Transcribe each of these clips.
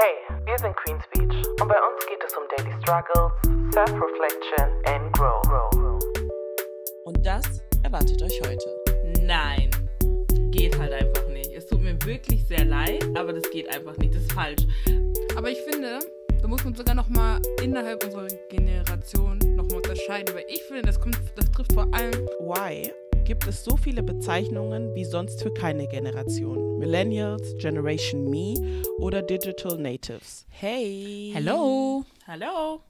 Hey, wir sind Queen's Beach und bei uns geht es um Daily Struggles, Self-Reflection and Grow. Und das erwartet euch heute. Nein, geht halt einfach nicht. Es tut mir wirklich sehr leid, aber das geht einfach nicht. Das ist falsch. Aber ich finde, da muss man sogar noch mal innerhalb unserer Generation noch mal unterscheiden, weil ich finde, das kommt, das trifft vor allem Why gibt es so viele Bezeichnungen wie sonst für keine Generation? Millennials, Generation Me oder Digital Natives? Hey! Hello. Hallo.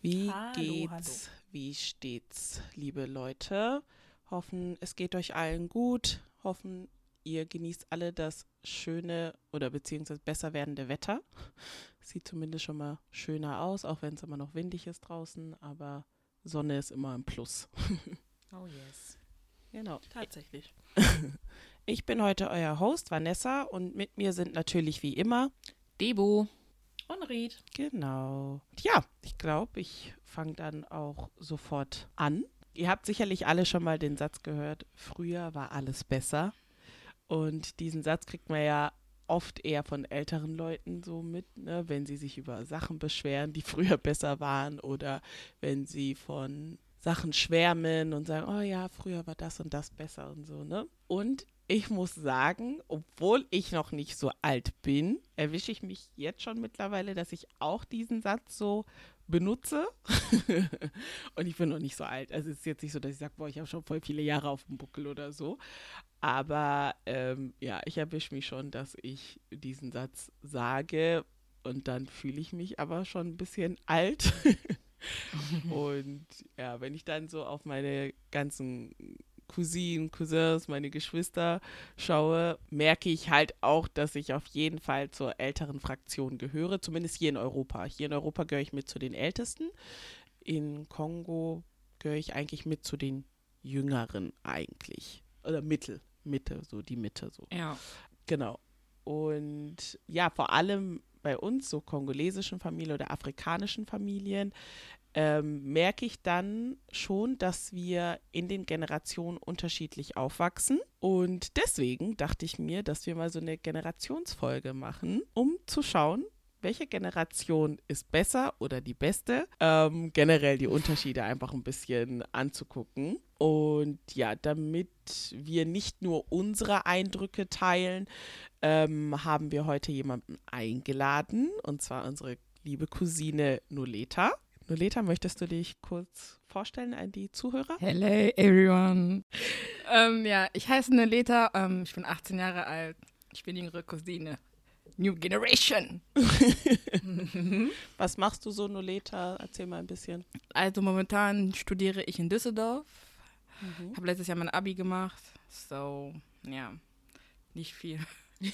Wie Hallo, geht's? Wie steht's, liebe Leute? Hoffen, es geht euch allen gut. Hoffen, ihr genießt alle das schöne oder beziehungsweise besser werdende Wetter. Sieht zumindest schon mal schöner aus, auch wenn es immer noch windig ist draußen, aber Sonne ist immer ein Plus. Oh yes. Genau. Tatsächlich. Ich bin heute euer Host Vanessa und mit mir sind natürlich wie immer Debo. Und Ried. Genau. Ja, ich glaube, ich fange dann auch sofort an. Ihr habt sicherlich alle schon mal den Satz gehört, früher war alles besser. Und diesen Satz kriegt man ja oft eher von älteren Leuten so mit, ne, wenn sie sich über Sachen beschweren, die früher besser waren oder wenn sie von Sachen schwärmen und sagen, oh ja, früher war das und das besser und so, ne? Und ich muss sagen, obwohl ich noch nicht so alt bin, erwische ich mich jetzt schon mittlerweile, dass ich auch diesen Satz so benutze. und ich bin noch nicht so alt. Also es ist jetzt nicht so, dass ich sage, boah, ich habe schon voll viele Jahre auf dem Buckel oder so. Aber ähm, ja, ich erwische mich schon, dass ich diesen Satz sage und dann fühle ich mich aber schon ein bisschen alt. und ja, wenn ich dann so auf meine ganzen Cousinen, Cousins, meine Geschwister schaue, merke ich halt auch, dass ich auf jeden Fall zur älteren Fraktion gehöre, zumindest hier in Europa. Hier in Europa gehöre ich mit zu den Ältesten. In Kongo gehöre ich eigentlich mit zu den Jüngeren eigentlich. Oder Mittel, Mitte, so die Mitte so. Ja. Genau. Und ja, vor allem bei uns, so kongolesischen Familien oder afrikanischen Familien, ähm, merke ich dann schon, dass wir in den Generationen unterschiedlich aufwachsen. Und deswegen dachte ich mir, dass wir mal so eine Generationsfolge machen, um zu schauen, welche Generation ist besser oder die beste, ähm, generell die Unterschiede einfach ein bisschen anzugucken. Und ja, damit wir nicht nur unsere Eindrücke teilen, ähm, haben wir heute jemanden eingeladen, und zwar unsere liebe Cousine Noleta. Noleta, möchtest du dich kurz vorstellen an die Zuhörer? Hello everyone. ähm, ja, ich heiße Neleta, ähm, ich bin 18 Jahre alt. Ich bin jüngere Cousine. New Generation. Was machst du so, Noleta? Erzähl mal ein bisschen. Also momentan studiere ich in Düsseldorf. Mhm. Habe letztes Jahr mein Abi gemacht. So, ja, nicht viel.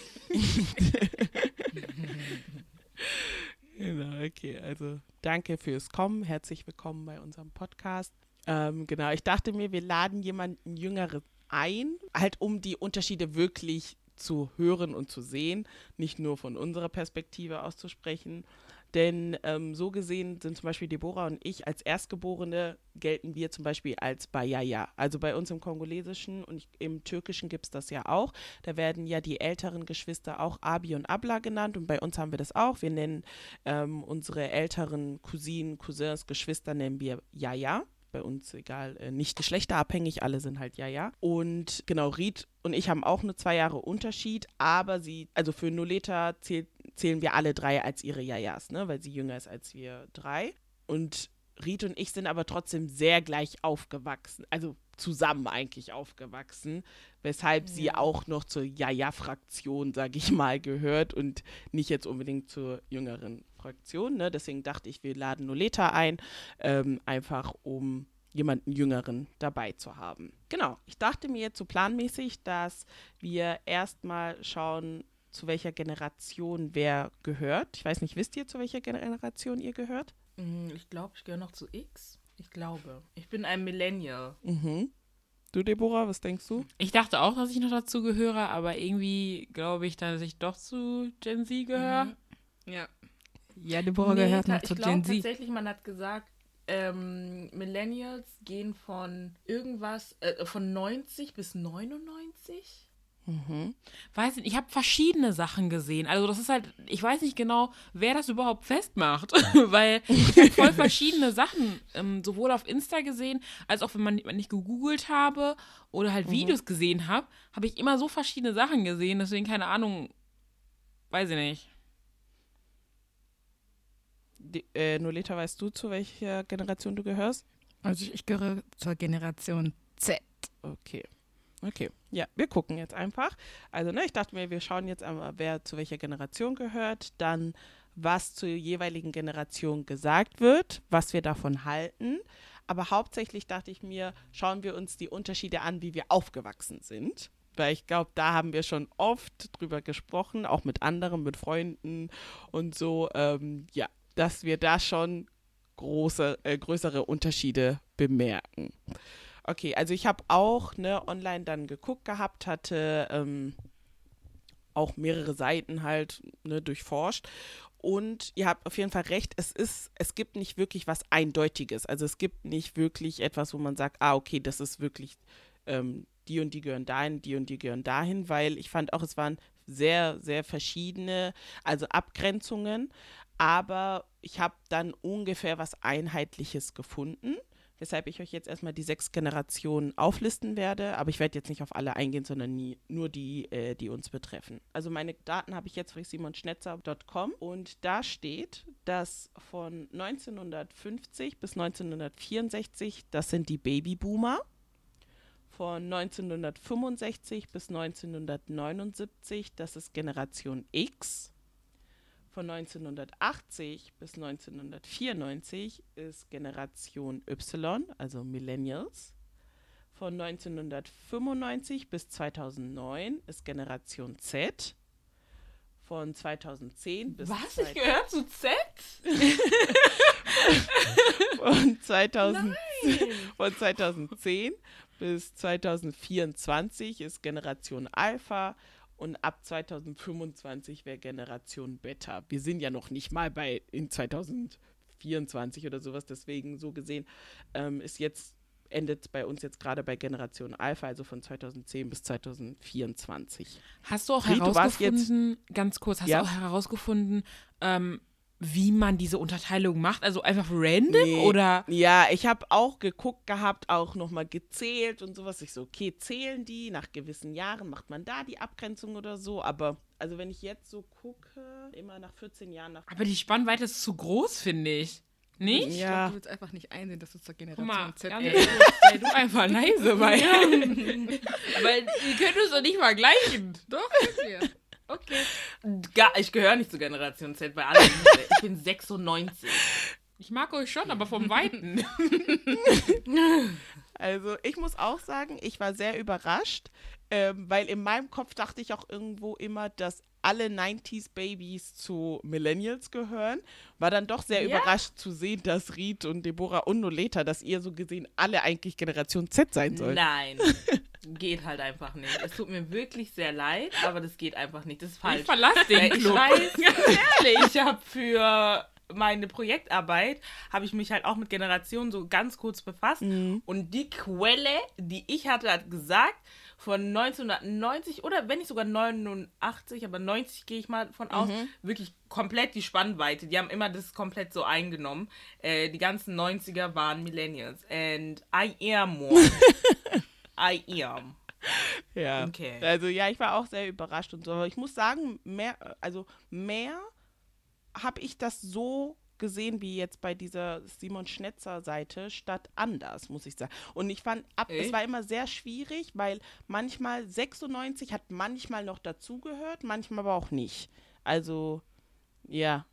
Genau, okay. Also danke fürs Kommen. Herzlich willkommen bei unserem Podcast. Ähm, genau, ich dachte mir, wir laden jemanden Jüngeres ein, halt um die Unterschiede wirklich zu hören und zu sehen, nicht nur von unserer Perspektive aus zu sprechen. Denn ähm, so gesehen sind zum Beispiel Deborah und ich als Erstgeborene gelten wir zum Beispiel als Bayaya. Also bei uns im Kongolesischen und im Türkischen gibt es das ja auch. Da werden ja die älteren Geschwister auch Abi und Abla genannt und bei uns haben wir das auch. Wir nennen ähm, unsere älteren Cousinen, Cousins, Geschwister nennen wir Yaya bei uns egal, äh, nicht geschlechterabhängig, alle sind halt ja. Und genau, Ried und ich haben auch nur zwei Jahre Unterschied, aber sie, also für Noleta zählt, zählen wir alle drei als ihre Jajas, ne, weil sie jünger ist als wir drei. Und Ried und ich sind aber trotzdem sehr gleich aufgewachsen, also zusammen eigentlich aufgewachsen, weshalb sie auch noch zur Jaja-Fraktion, sage ich mal, gehört und nicht jetzt unbedingt zur jüngeren Fraktion. Ne? Deswegen dachte ich, wir laden Noleta ein, ähm, einfach um jemanden Jüngeren dabei zu haben. Genau, ich dachte mir jetzt so planmäßig, dass wir erstmal schauen, zu welcher Generation wer gehört. Ich weiß nicht, wisst ihr, zu welcher Generation ihr gehört? Mm, Ich glaube, ich gehöre noch zu X. Ich glaube. Ich bin ein Millennial. Mhm. Du, Deborah, was denkst du? Ich dachte auch, dass ich noch dazu gehöre, aber irgendwie glaube ich, dass ich doch zu Gen Z gehöre. Ja. Ja, Deborah Nee, gehört noch zu ich glaube Gen Z. tatsächlich, man hat gesagt, ähm, Millennials gehen von irgendwas, äh, von 90 bis 99. weiß nicht, ich habe verschiedene Sachen gesehen. Also das ist halt, ich weiß nicht genau, wer das überhaupt festmacht, weil ich habe voll verschiedene Sachen ähm, sowohl auf Insta gesehen, als auch wenn man ich gegoogelt habe oder halt Videos gesehen habe, habe ich immer so verschiedene Sachen gesehen. Deswegen keine Ahnung, weiß ich nicht. Die, äh, Noleta, weißt du, zu welcher Generation du gehörst? Also ich, gehöre zur Generation Z. Okay. Okay. Ja, wir gucken jetzt einfach. Also, ne, ich dachte mir, wir schauen jetzt einmal, wer zu welcher Generation gehört, dann was zur jeweiligen Generation gesagt wird, was wir davon halten. Aber hauptsächlich dachte ich mir, schauen wir uns die Unterschiede an, wie wir aufgewachsen sind. Weil ich glaube, da haben wir schon oft drüber gesprochen, auch mit anderen, mit Freunden und so. Ähm, ja, dass wir da schon große, äh, größere Unterschiede bemerken. Okay, also ich habe auch ne, online dann geguckt gehabt, hatte ähm, auch mehrere Seiten halt ne, durchforscht. Und ihr habt auf jeden Fall recht, es ist, es gibt nicht wirklich was Eindeutiges. Also es gibt nicht wirklich etwas, wo man sagt, ah, okay, das ist wirklich, ähm, die und die gehören dahin, die und die gehören dahin, weil ich fand auch, es waren sehr, sehr verschiedene, also Abgrenzungen. Aber ich habe dann ungefähr was Einheitliches gefunden weshalb ich euch jetzt erstmal die sechs Generationen auflisten werde. Aber ich werde jetzt nicht auf alle eingehen, sondern nie, nur die, äh, die uns betreffen. Also meine Daten habe ich jetzt von simonschnetzer.com und da steht, dass von 1950 bis 1964, das sind die Babyboomer. Von 1965 bis 1979, das ist Generation X. Von 1980 bis 1994 ist Generation Y, also Millennials. Von 1995 bis 2009 ist Generation Z. Von 2010 bis Was? Ich gehöre zu Z? von, 2000, von 2010 bis 2024 ist Generation Alpha und ab 2025 wäre Generation Beta. Wir sind ja noch nicht mal bei in 2024 oder sowas, deswegen so gesehen ähm, ist jetzt endet bei uns jetzt gerade bei Generation Alpha, also von 2010 bis 2024. Hast du auch Ried, du warst herausgefunden, ganz kurz, hast Ja? du auch herausgefunden, ähm, wie man diese Unterteilung macht? Also einfach random Nee. oder? Ja, ich habe auch geguckt gehabt, auch nochmal gezählt und sowas. Ich so, okay, zählen die, nach gewissen Jahren macht man da die Abgrenzung oder so. Aber, also wenn ich jetzt so gucke, immer nach 14 Jahren nach. Aber die Spannweite ist zu groß, finde ich. Nicht? Ich Ja. glaube, du willst einfach nicht einsehen, dass du zur Generation mal, Z gehörst. kurz, sei du einfach leise, weil. Aber ihr könnt es doch nicht vergleichen. Doch, wir. Okay. Gar, ich gehöre nicht zur Generation Z bei allen. Ich bin 96. Ich mag euch schon, aber vom Weiten. Also ich muss auch sagen, ich war sehr überrascht, ähm, weil in meinem Kopf dachte ich auch irgendwo immer, dass alle 90s Babys zu Millennials gehören. War dann doch sehr Ja? überrascht zu sehen, dass Reed und Deborah und Noleta, dass ihr so gesehen alle eigentlich Generation Z sein sollt. Nein. Geht halt einfach nicht. Es tut mir wirklich sehr leid, aber das geht einfach nicht. Das ist falsch. Ich verlasse den Weil ich Club. weiß, ganz ehrlich, ich habe für meine Projektarbeit habe ich mich halt auch mit Generationen so ganz kurz befasst und die Quelle, die ich hatte, hat gesagt, von 1990 oder wenn nicht sogar 89, aber 90 gehe ich mal von aus, wirklich komplett die Spannweite. Die haben immer das komplett so eingenommen. Äh, die ganzen 90er waren Millennials and I am one. I am. Ja. Okay. Also ja, ich war auch sehr überrascht und so. Aber ich muss sagen, mehr, also mehr habe ich das so gesehen wie jetzt bei dieser Simon Schnetzer Seite statt anders, muss ich sagen. Und ich fand, ab, es Echt? war immer sehr schwierig, weil manchmal 96 hat manchmal noch dazugehört, manchmal aber auch nicht. Also ja,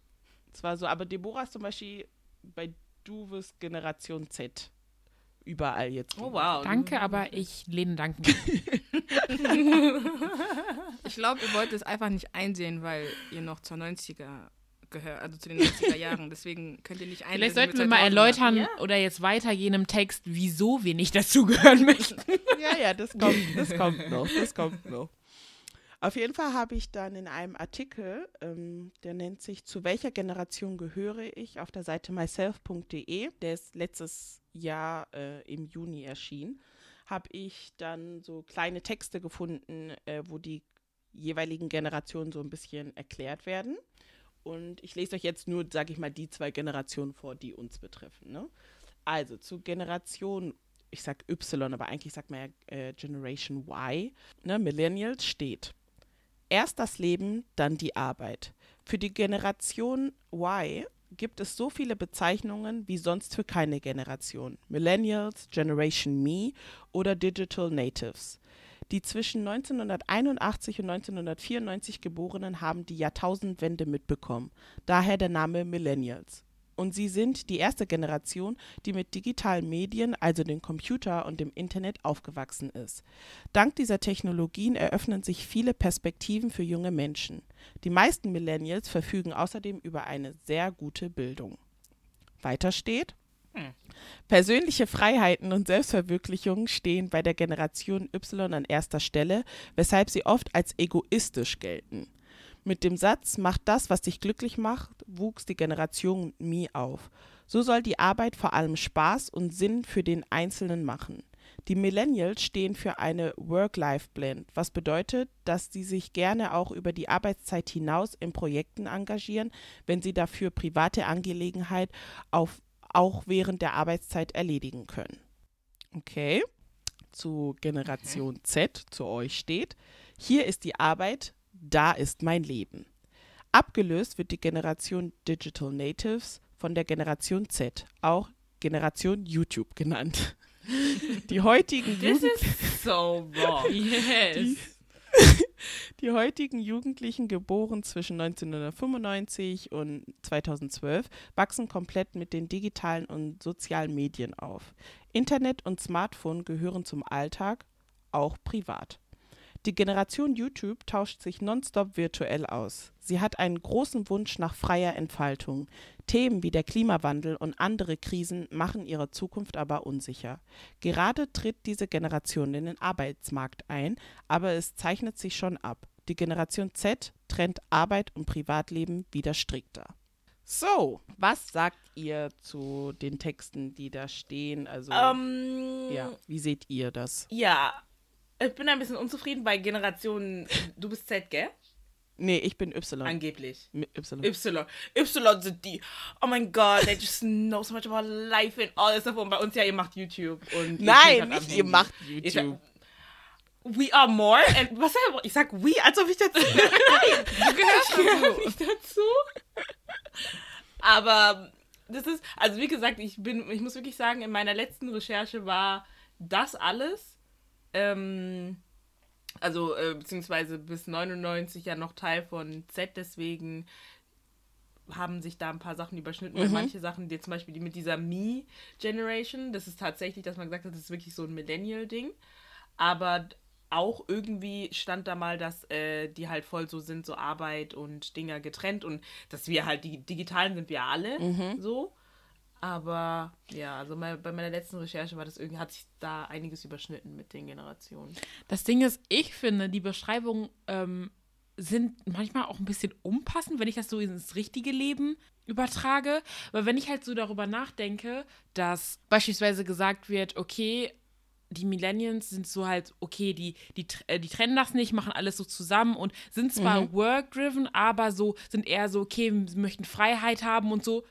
es war so. Aber Deborah ist zum Beispiel bei Duves Generation Z überall jetzt. Oh wow. Danke, aber ich lehne Danken. Ich glaube, ihr wollt es einfach nicht einsehen, weil ihr noch zur 90er gehört, also zu den 90er Jahren. Deswegen könnt ihr nicht einsehen. Vielleicht sollten wir mal 2000er. erläutern Ja. oder jetzt weitergehen im Text, wieso wir nicht dazugehören möchten. Ja, ja, das kommt, das kommt noch, das kommt noch. Auf jeden Fall habe ich dann in einem Artikel, ähm, der nennt sich Zu welcher Generation gehöre ich, auf der Seite myself.de, der ist letztes Jahr äh, im Juni erschienen, habe ich dann so kleine Texte gefunden, äh, wo die jeweiligen Generationen so ein bisschen erklärt werden. Und ich lese euch jetzt nur, sage ich mal, die zwei Generationen vor, die uns betreffen. Ne? Also zu Generation, ich sage Y, aber eigentlich sagt man ja äh, Generation Y, ne? Millennials steht. Erst das Leben, dann die Arbeit. Für die Generation Y gibt es so viele Bezeichnungen wie sonst für keine Generation. Millennials, Generation Me oder Digital Natives. Die zwischen 1981 und 1994 Geborenen haben die Jahrtausendwende mitbekommen, daher der Name Millennials. Und sie sind die erste Generation, die mit digitalen Medien, also dem Computer und dem Internet, aufgewachsen ist. Dank dieser Technologien eröffnen sich viele Perspektiven für junge Menschen. Die meisten Millennials verfügen außerdem über eine sehr gute Bildung. Weiter steht. Persönliche Freiheiten und Selbstverwirklichung stehen bei der Generation Y an erster Stelle, weshalb sie oft als egoistisch gelten. Mit dem Satz Mach das, was dich glücklich macht, wuchs die Generation Mi auf. So soll die Arbeit vor allem Spaß und Sinn für den Einzelnen machen. Die Millennials stehen für eine Work-Life-Blend, was bedeutet, dass sie sich gerne auch über die Arbeitszeit hinaus in Projekten engagieren, wenn sie dafür private Angelegenheit auf, auch während der Arbeitszeit erledigen können. Okay, zu Generation Z, zu euch steht, hier ist die Arbeit, da ist mein Leben. Abgelöst wird die Generation Digital Natives von der Generation Z, auch Generation YouTube genannt. Die heutigen, This Jugend is so wrong. Yes. die heutigen Jugendlichen, geboren zwischen 1995 und 2012, wachsen komplett mit den digitalen und sozialen Medien auf. Internet und Smartphone gehören zum Alltag, auch privat. Die Generation YouTube tauscht sich nonstop virtuell aus. Sie hat einen großen Wunsch nach freier Entfaltung. Themen wie der Klimawandel und andere Krisen machen ihre Zukunft aber unsicher. Gerade tritt diese Generation in den Arbeitsmarkt ein, aber es zeichnet sich schon ab. Die Generation Z trennt Arbeit und Privatleben wieder strikter. So, was sagt ihr zu den Texten, die da stehen? Also, Ähm, ja, wie seht ihr das? ja, ich bin ein bisschen unzufrieden bei Generation. Du bist Z, gell? Nee, ich bin Y. Angeblich. Y. Y. Y sind die. Oh mein Gott, they just know so much about life and all this stuff. Und bei uns ja, ihr macht YouTube. Und Nein, nicht ihr macht YouTube. We are more. And, was ich sag we, als ob ich dazu. Nein, du gehörst nicht dazu. Aber das ist, also wie gesagt, ich bin, ich muss wirklich sagen, in meiner letzten Recherche war das alles. Ähm, also äh, beziehungsweise bis 99 ja noch Teil von Z, deswegen haben sich da ein paar Sachen überschnitten, weil manche Sachen, die zum Beispiel die mit dieser Me-Generation, das ist tatsächlich, dass man gesagt hat, das ist wirklich so ein Millennial-Ding. Aber auch irgendwie stand da mal, dass äh, die halt voll so sind, so Arbeit und Dinger getrennt und dass wir halt, die Digitalen sind wir alle so. Aber ja, also bei meiner letzten Recherche war das irgendwie, hat sich da einiges überschnitten mit den Generationen. Das Ding ist, ich finde, die Beschreibungen ähm, sind manchmal auch ein bisschen unpassend, wenn ich das so ins richtige Leben übertrage. Weil wenn ich halt so darüber nachdenke, dass beispielsweise gesagt wird, okay, die Millennials sind so halt, okay, die, die, äh, die trennen das nicht, machen alles so zusammen und sind zwar work-driven, aber so sind eher so, okay, sie möchten Freiheit haben und so.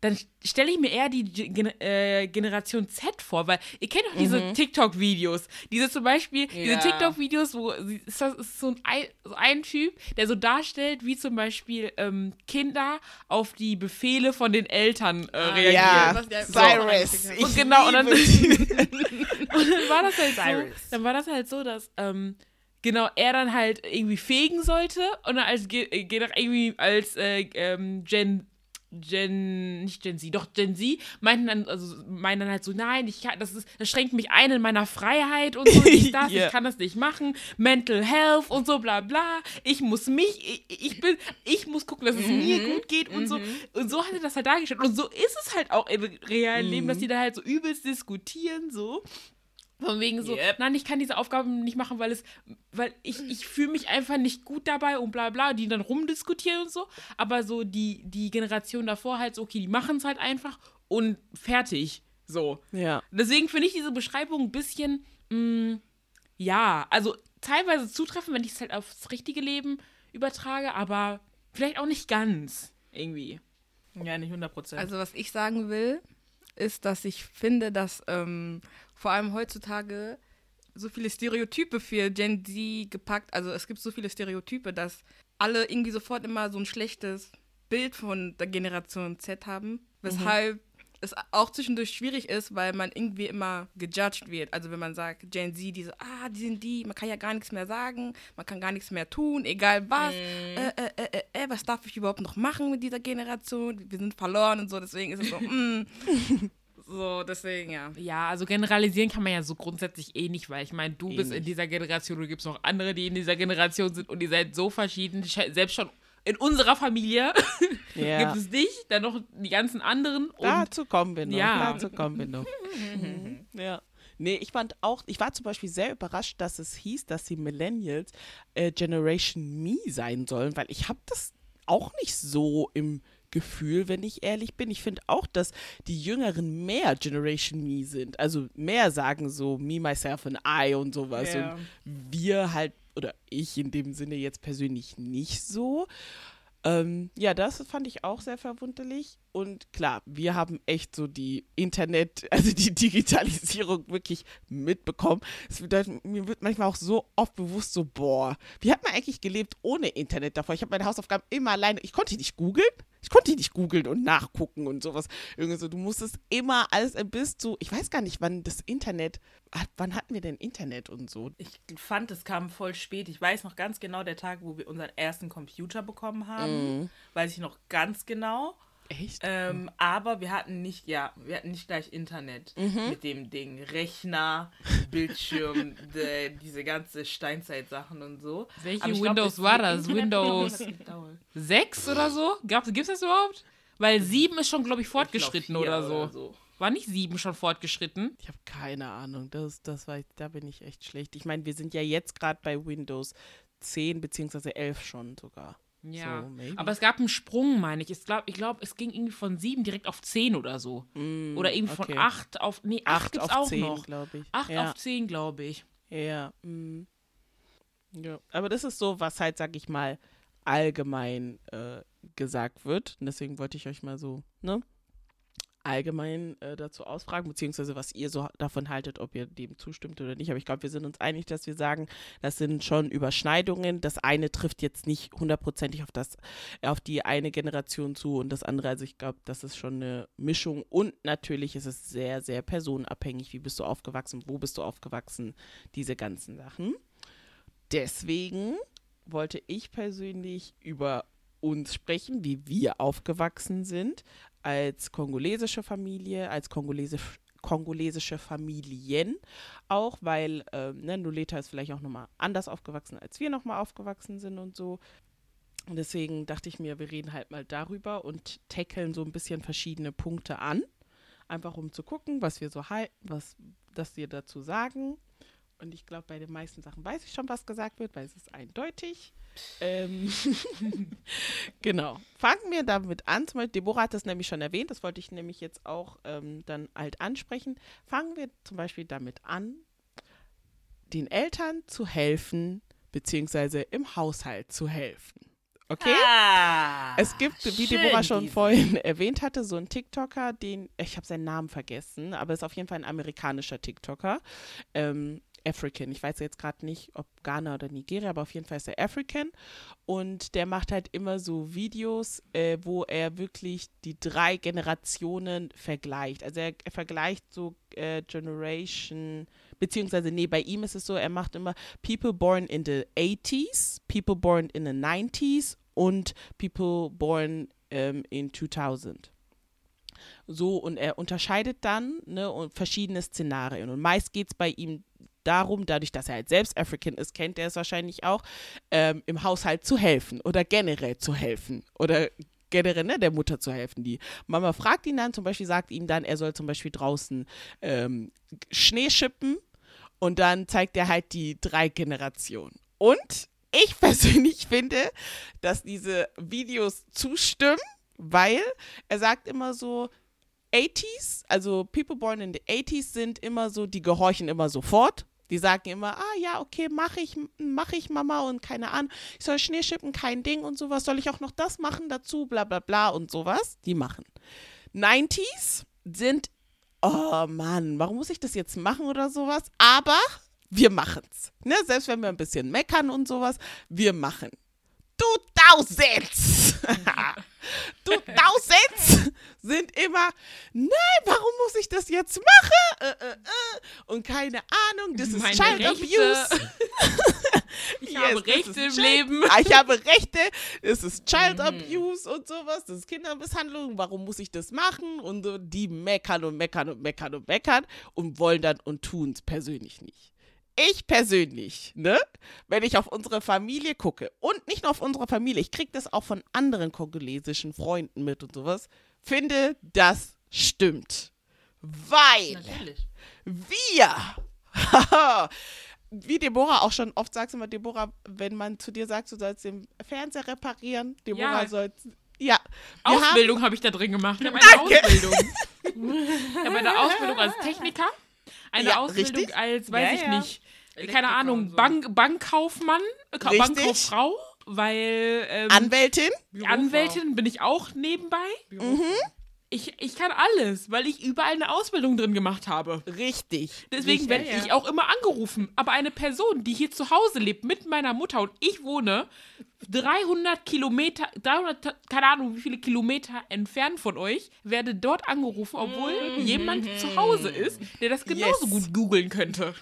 Dann stelle ich mir eher die Gen äh, Generation Z vor, weil ihr kennt doch diese TikTok-Videos. Diese zum Beispiel, diese Ja. TikTok-Videos, wo ist das ist so, ein, Ei- so ein Typ, der so darstellt, wie zum Beispiel ähm, Kinder auf die Befehle von den Eltern äh, reagieren. Ja, Cyrus. So. Ich Und genau, und dann-. Und dann war das halt so, Cyrus. dann war das halt so, dass ähm, genau er dann halt irgendwie fegen sollte und dann als äh, ge- irgendwie als äh, ähm, Gen Gen, nicht Gen Z, doch Gen Z, meinten dann, also meinen dann halt so, nein, ich kann, das ist, das schränkt mich ein in meiner Freiheit und so, ich, das, Ja. ich kann das nicht machen, Mental Health und so, bla bla, ich muss mich, ich, ich bin, ich muss gucken, dass es mir gut geht und so, und so hat er das halt dargestellt. Und so ist es halt auch im realen Leben, dass die da halt so übelst diskutieren, so, von wegen so, Yep. nein, ich kann diese Aufgaben nicht machen, weil es, weil ich, ich fühle mich einfach nicht gut dabei und bla bla, die dann rumdiskutieren und so. Aber so die, die Generation davor halt so, okay, die machen es halt einfach und fertig. So. Ja. Deswegen finde ich diese Beschreibung ein bisschen Mm, ja, also teilweise zutreffen, wenn ich es halt aufs richtige Leben übertrage, aber vielleicht auch nicht ganz. Irgendwie. Ja, nicht 100 Prozent. Also was ich sagen will, ist, dass ich finde, dass ähm, vor allem heutzutage so viele Stereotype für Gen Z gepackt, also es gibt so viele Stereotype, dass alle irgendwie sofort immer so ein schlechtes Bild von der Generation Z haben, weshalb es auch zwischendurch schwierig ist, weil man irgendwie immer gejudged wird. Also wenn man sagt, Gen Z, die so, ah, die sind die, man kann ja gar nichts mehr sagen, man kann gar nichts mehr tun, egal was. Äh, äh, äh, äh, äh, was darf ich überhaupt noch machen mit dieser Generation? Wir sind verloren und so, deswegen ist es so, mm. So, deswegen, ja. Ja, also generalisieren kann man ja so grundsätzlich eh nicht, weil ich meine, du Eh bist in nicht. dieser Generation, du gibt noch andere, die in dieser Generation sind und ihr seid so verschieden. Selbst schon in unserer Familie Ja. gibt es dich, dann noch die ganzen anderen. Und Dazu kommen wir noch. Ja. Dazu kommen wir noch. Mhm. ja. Nee, ich fand auch, ich war zum Beispiel sehr überrascht, dass es hieß, dass die Millennials äh, Generation Me sein sollen, weil ich habe das auch nicht so im Gefühl, wenn ich ehrlich bin. Ich finde auch, dass die Jüngeren mehr Generation Me sind. Also mehr sagen so Me, Myself and I und sowas. Ja. Und wir halt, oder ich in dem Sinne jetzt persönlich nicht so. Ähm, ja, das fand ich auch sehr verwunderlich. Und klar, wir haben echt so die Internet, also die Digitalisierung wirklich mitbekommen. Es bedeutet, mir wird manchmal auch so oft bewusst so, boah, wie hat man eigentlich gelebt ohne Internet davor? Ich habe meine Hausaufgaben immer alleine, ich konnte nicht googeln. Ich konnte nicht googeln und nachgucken und sowas. Irgendwie so, du musstest immer alles bis zu, ich weiß gar nicht, wann das Internet, wann hatten wir denn Internet und so? Ich fand, es kam voll spät. Ich weiß noch ganz genau der Tag, wo wir unseren ersten Computer bekommen haben. Weiß ich noch ganz genau. Echt? Ähm, aber wir hatten nicht, ja, wir hatten nicht gleich Internet mit dem Ding. Rechner, Bildschirm, de, diese ganze Steinzeit-Sachen und so. Welche glaub, Windows war das? Internet Windows- hat gedauert. sechs oder so? Gibt es das überhaupt? Weil sieben ist schon, glaube ich, fortgeschritten Ich glaub, oder, vier so. War nicht sieben schon fortgeschritten? Ich habe keine Ahnung. Das, das war, da bin ich echt schlecht. Ich meine, wir sind ja jetzt gerade bei Windows 10 beziehungsweise 11 schon sogar. Ja. So. Aber es gab einen Sprung, meine ich. Ich glaube, ich glaub, es ging irgendwie von sieben direkt auf zehn oder so. oder irgendwie okay. von acht auf. Nee, acht, 8 gibt's auf auch 10, noch. glaube ich. Acht ja. auf zehn, glaube ich. Ja. mm. ja. Aber das ist so, was halt, sag ich mal, allgemein äh, gesagt wird. Und deswegen wollte ich euch mal so, ne? Allgemein äh, dazu ausfragen, beziehungsweise was ihr so davon haltet, ob ihr dem zustimmt oder nicht. Aber ich glaube, wir sind uns einig, dass wir sagen, das sind schon Überschneidungen. Das eine trifft jetzt nicht hundertprozentig auf das, auf die eine Generation zu und das andere, also ich glaube, das ist schon eine Mischung und natürlich ist es sehr, sehr personenabhängig. Wie bist du aufgewachsen? Wo bist du aufgewachsen? Diese ganzen Sachen. Deswegen wollte ich persönlich über uns sprechen, wie wir aufgewachsen sind als kongolesische Familie, als kongolesisch, kongolesische Familien auch, weil ähm, ne, Noleta ist vielleicht auch nochmal anders aufgewachsen, als wir nochmal aufgewachsen sind und so. Und deswegen dachte ich mir, wir reden halt mal darüber und tackeln so ein bisschen verschiedene Punkte an. Einfach um zu gucken, was wir so halten, was das wir dazu sagen. Und ich glaube, bei den meisten Sachen weiß ich schon, was gesagt wird, weil es ist eindeutig. Ähm, genau. Fangen wir damit an. Zum Beispiel, Deborah hat das nämlich schon erwähnt, das wollte ich nämlich jetzt auch ähm, dann halt ansprechen. Fangen wir zum Beispiel damit an, den Eltern zu helfen, beziehungsweise im Haushalt zu helfen. Okay? Ah, Es gibt, wie Deborah schon diese. vorhin erwähnt hatte, so einen TikToker, den, ich habe seinen Namen vergessen, aber ist auf jeden Fall ein amerikanischer TikToker. Ähm, African. Ich weiß jetzt gerade nicht, ob Ghana oder Nigeria, aber auf jeden Fall ist er African. Und der macht halt immer so Videos, äh, wo er wirklich die drei Generationen vergleicht. Also er, er vergleicht so äh, Generation, beziehungsweise, nee, bei ihm ist es so, er macht immer People born in the 80s, People born in the 90s und People born ähm, in 2000. So, und er unterscheidet dann ne, und verschiedene Szenarien. Und meist geht es bei ihm darum, dadurch, dass er halt selbst African ist, kennt er es wahrscheinlich auch, ähm, im Haushalt zu helfen oder generell zu helfen oder generell ne, der Mutter zu helfen. Die Mama fragt ihn dann, zum Beispiel sagt ihm dann, er soll zum Beispiel draußen ähm, Schnee schippen und dann zeigt er halt die drei Generationen. Und ich persönlich finde, dass diese Videos zustimmen, weil er sagt immer so, 80s, also people born in the 80s sind immer so, die gehorchen immer sofort. Die sagen immer, ah ja, okay, mache ich, mach ich Mama und keine Ahnung, ich soll Schnee schippen, kein Ding und sowas, soll ich auch noch das machen dazu, bla bla bla und sowas. Die machen. 90s sind, oh Mann, warum muss ich das jetzt machen oder sowas? Aber wir machen's. Ne? Selbst wenn wir ein bisschen meckern und sowas, wir machen. 2000s. 2000s sind immer, nein, warum muss ich das jetzt machen? Äh, äh, äh. Und keine Ahnung, das ist Meine Child Rechte. Abuse. Ich Yes, habe das Rechte im Child- Leben. Ich habe Rechte, es ist Child Mhm. Abuse und sowas, das ist Kindermisshandlung, warum muss ich das machen? Und so, die meckern und meckern und meckern und meckern und wollen dann und tun es persönlich nicht. Ich persönlich, ne, wenn ich auf unsere Familie gucke und nicht nur auf unsere Familie, ich kriege das auch von anderen kongolesischen Freunden mit und sowas, finde, das stimmt. Weil Natürlich. wir, wie Deborah auch schon oft sagt, immer Deborah, wenn man zu dir sagt, du sollst den Fernseher reparieren, Deborah Ja. soll, ja, Ausbildung habe ich da drin gemacht. Ich habe eine. Ausbildung. Ich habe eine Ausbildung als Techniker, eine Ja, Ausbildung richtig. als, weiß Ja, ich ja. nicht, Elektriker keine Ahnung, so. Bank, Bankkaufmann, Ka- Richtig. Bankkauffrau, weil ähm, Anwältin, Anwältin bin ich auch nebenbei. Ich, ich kann alles, weil ich überall eine Ausbildung drin gemacht habe. richtig. Deswegen werde ich auch immer angerufen. Aber eine Person, die hier zu Hause lebt mit meiner Mutter und ich wohne 300 Kilometer, 300, keine Ahnung, wie viele Kilometer entfernt von euch, werde dort angerufen, obwohl jemand zu Hause ist, der das genauso Yes. gut googeln könnte.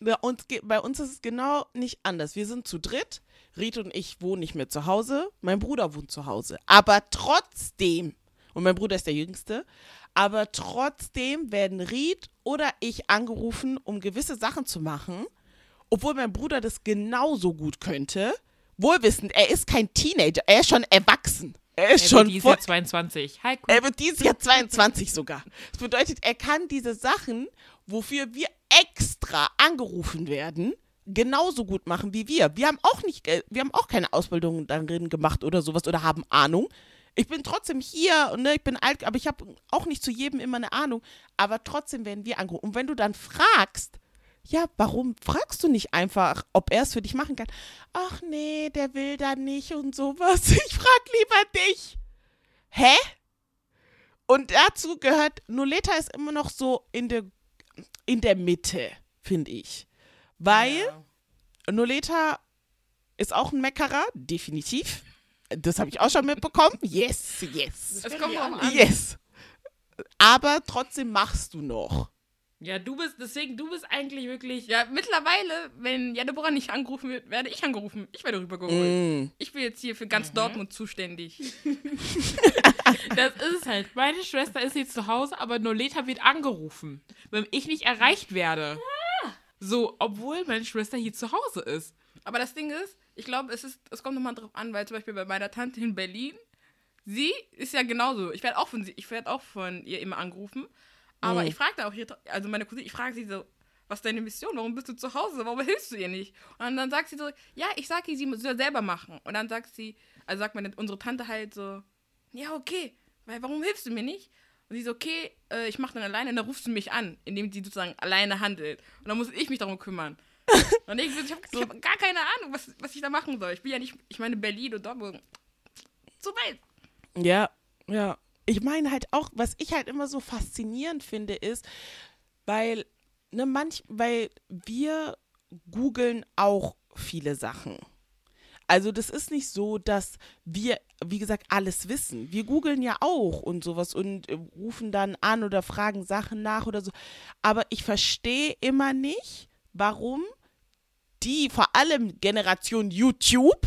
Bei uns, bei uns ist es genau nicht anders. Wir sind zu dritt. Riet und ich wohnen nicht mehr zu Hause. Mein Bruder wohnt zu Hause. Aber trotzdem, und mein Bruder ist der Jüngste, aber trotzdem werden Riet oder ich angerufen, um gewisse Sachen zu machen, obwohl mein Bruder das genauso gut könnte. Wohlwissend, er ist kein Teenager, er ist schon erwachsen. Er ist schon die ist voll, ja 22. Hi, cool. er wird dieses Jahr 22 sogar. Das bedeutet, er kann diese Sachen, wofür wir extra angerufen werden, genauso gut machen wie wir. Wir haben auch nicht, äh, wir haben auch keine Ausbildung darin gemacht oder sowas oder haben Ahnung. Ich bin trotzdem hier und ne, ich bin alt, aber ich habe auch nicht zu jedem immer eine Ahnung. Aber trotzdem werden wir angerufen. Und wenn du dann fragst, ja, warum fragst du nicht einfach, ob er es für dich machen kann? Ach nee, der will da nicht und sowas. Ich frag lieber dich. Hä? Und dazu gehört, Noleta ist immer noch so in der, in der Mitte, finde ich. Weil Noleta ist auch ein Meckerer, definitiv. Das habe ich auch schon mitbekommen. Yes, yes. Es kommt drauf an. Yes. Aber trotzdem machst du noch. Ja, du bist, deswegen, du bist eigentlich wirklich. Ja, mittlerweile, wenn ja Deborah nicht angerufen wird, werde ich angerufen. Ich werde rübergeholt. Mm. Ich bin jetzt hier für ganz Dortmund zuständig. Das ist es halt. Meine Schwester ist jetzt zu Hause, aber Noleta wird angerufen, wenn ich nicht erreicht werde. So, obwohl meine Schwester hier zu Hause ist. Aber das Ding ist, ich glaube, es ist, es kommt nochmal drauf an, weil zum Beispiel bei meiner Tante in Berlin, sie ist ja genauso. Ich werde auch von sie, ich werde auch von ihr immer angerufen. Aber Mhm. ich frage da auch hier, also meine Cousine, ich frage sie so, was ist deine Mission? Warum bist du zu Hause? Warum hilfst du ihr nicht? Und dann sagt sie so, ja, ich sage ihr, sie soll selber machen. Und dann sagt sie, also sagt meine, unsere Tante halt so, ja, okay, weil warum hilfst du mir nicht? Und sie so, okay, äh, ich mache dann alleine und dann rufst du mich an, indem sie sozusagen alleine handelt. Und dann muss ich mich darum kümmern. und ich, ich habe hab gar keine Ahnung, was, was ich da machen soll. Ich bin ja nicht, ich meine Berlin und Dortmund. Zu weit. Ja, ja. Ich meine halt auch, was ich halt immer so faszinierend finde, ist, weil, ne, manch, weil wir googeln auch viele Sachen. Also das ist nicht so, dass wir, wie gesagt, alles wissen. Wir googeln ja auch und sowas und äh, rufen dann an oder fragen Sachen nach oder so. Aber ich verstehe immer nicht, warum die, vor allem Generation YouTube,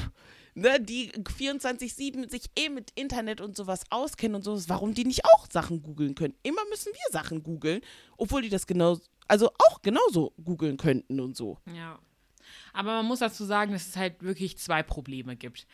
ne, die 24-7 sich eh mit Internet und sowas auskennen und sowas, warum die nicht auch Sachen googeln können. Immer müssen wir Sachen googeln, obwohl die das genau, also auch genauso googeln könnten und so. Ja. Aber man muss dazu sagen, dass es halt wirklich zwei Probleme gibt.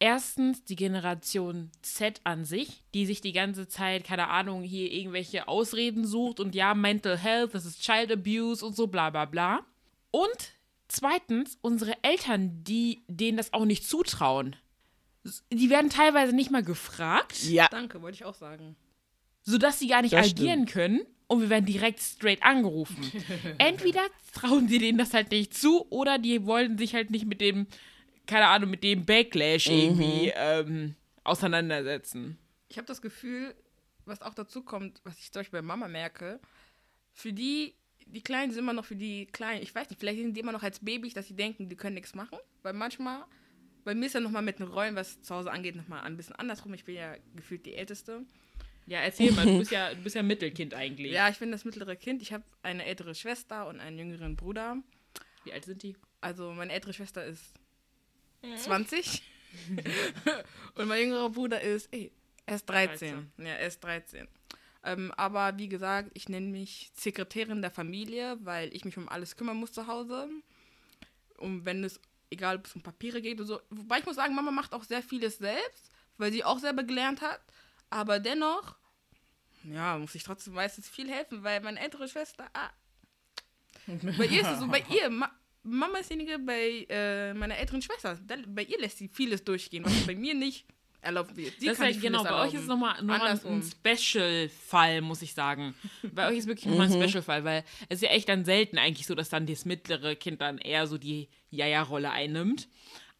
Erstens die Generation Z an sich, die sich die ganze Zeit, keine Ahnung, hier irgendwelche Ausreden sucht und ja, Mental Health, das ist Child Abuse und so bla bla bla. Und zweitens unsere Eltern, die denen das auch nicht zutrauen. Die werden teilweise nicht mal gefragt. Ja, Danke, wollte ich auch sagen. sodass sie gar nicht Das agieren können und wir werden direkt straight angerufen. Entweder trauen sie denen das halt nicht zu oder die wollen sich halt nicht mit dem, keine Ahnung, mit dem Backlash irgendwie ähm, auseinandersetzen. Ich habe das Gefühl, was auch dazu kommt, was ich zum Beispiel bei Mama merke, für die, die Kleinen sind immer noch für die Kleinen, ich weiß nicht, vielleicht sind die immer noch als Babys, dass sie denken, die können nichts machen, weil manchmal, bei mir ist ja nochmal mit den Rollen, was zu Hause angeht, nochmal ein bisschen andersrum. Ich bin ja gefühlt die Älteste. Ja, erzähl mal, du bist ja, du bist ja Mittelkind eigentlich. Ja, ich bin das mittlere Kind. Ich habe eine ältere Schwester und einen jüngeren Bruder. Wie alt sind die? Also meine ältere Schwester ist 20 und mein jüngerer Bruder ist, ey, er ist 13. Ja, er ist 13. Ähm, aber wie gesagt, ich nenne mich Sekretärin der Familie, weil ich mich um alles kümmern muss zu Hause. Und wenn es, egal ob es um Papiere geht oder so. Wobei ich muss sagen, Mama macht auch sehr vieles selbst, weil sie auch selber gelernt hat. Aber dennoch, ja, muss ich trotzdem meistens viel helfen, weil meine ältere Schwester, ah, bei ihr ist es so, bei ihr, Mama ist diejenige bei äh, meiner älteren Schwester. Da, bei ihr lässt sie vieles durchgehen, was bei mir nicht erlaubt wird. Sie das ist kann nicht genau, bei euch ist es nochmal noch mal ein Special-Fall, muss ich sagen. bei euch ist wirklich nochmal ein Special-Fall, weil es ist ja echt dann selten eigentlich so, dass dann das mittlere Kind dann eher so die Jaja-Rolle einnimmt.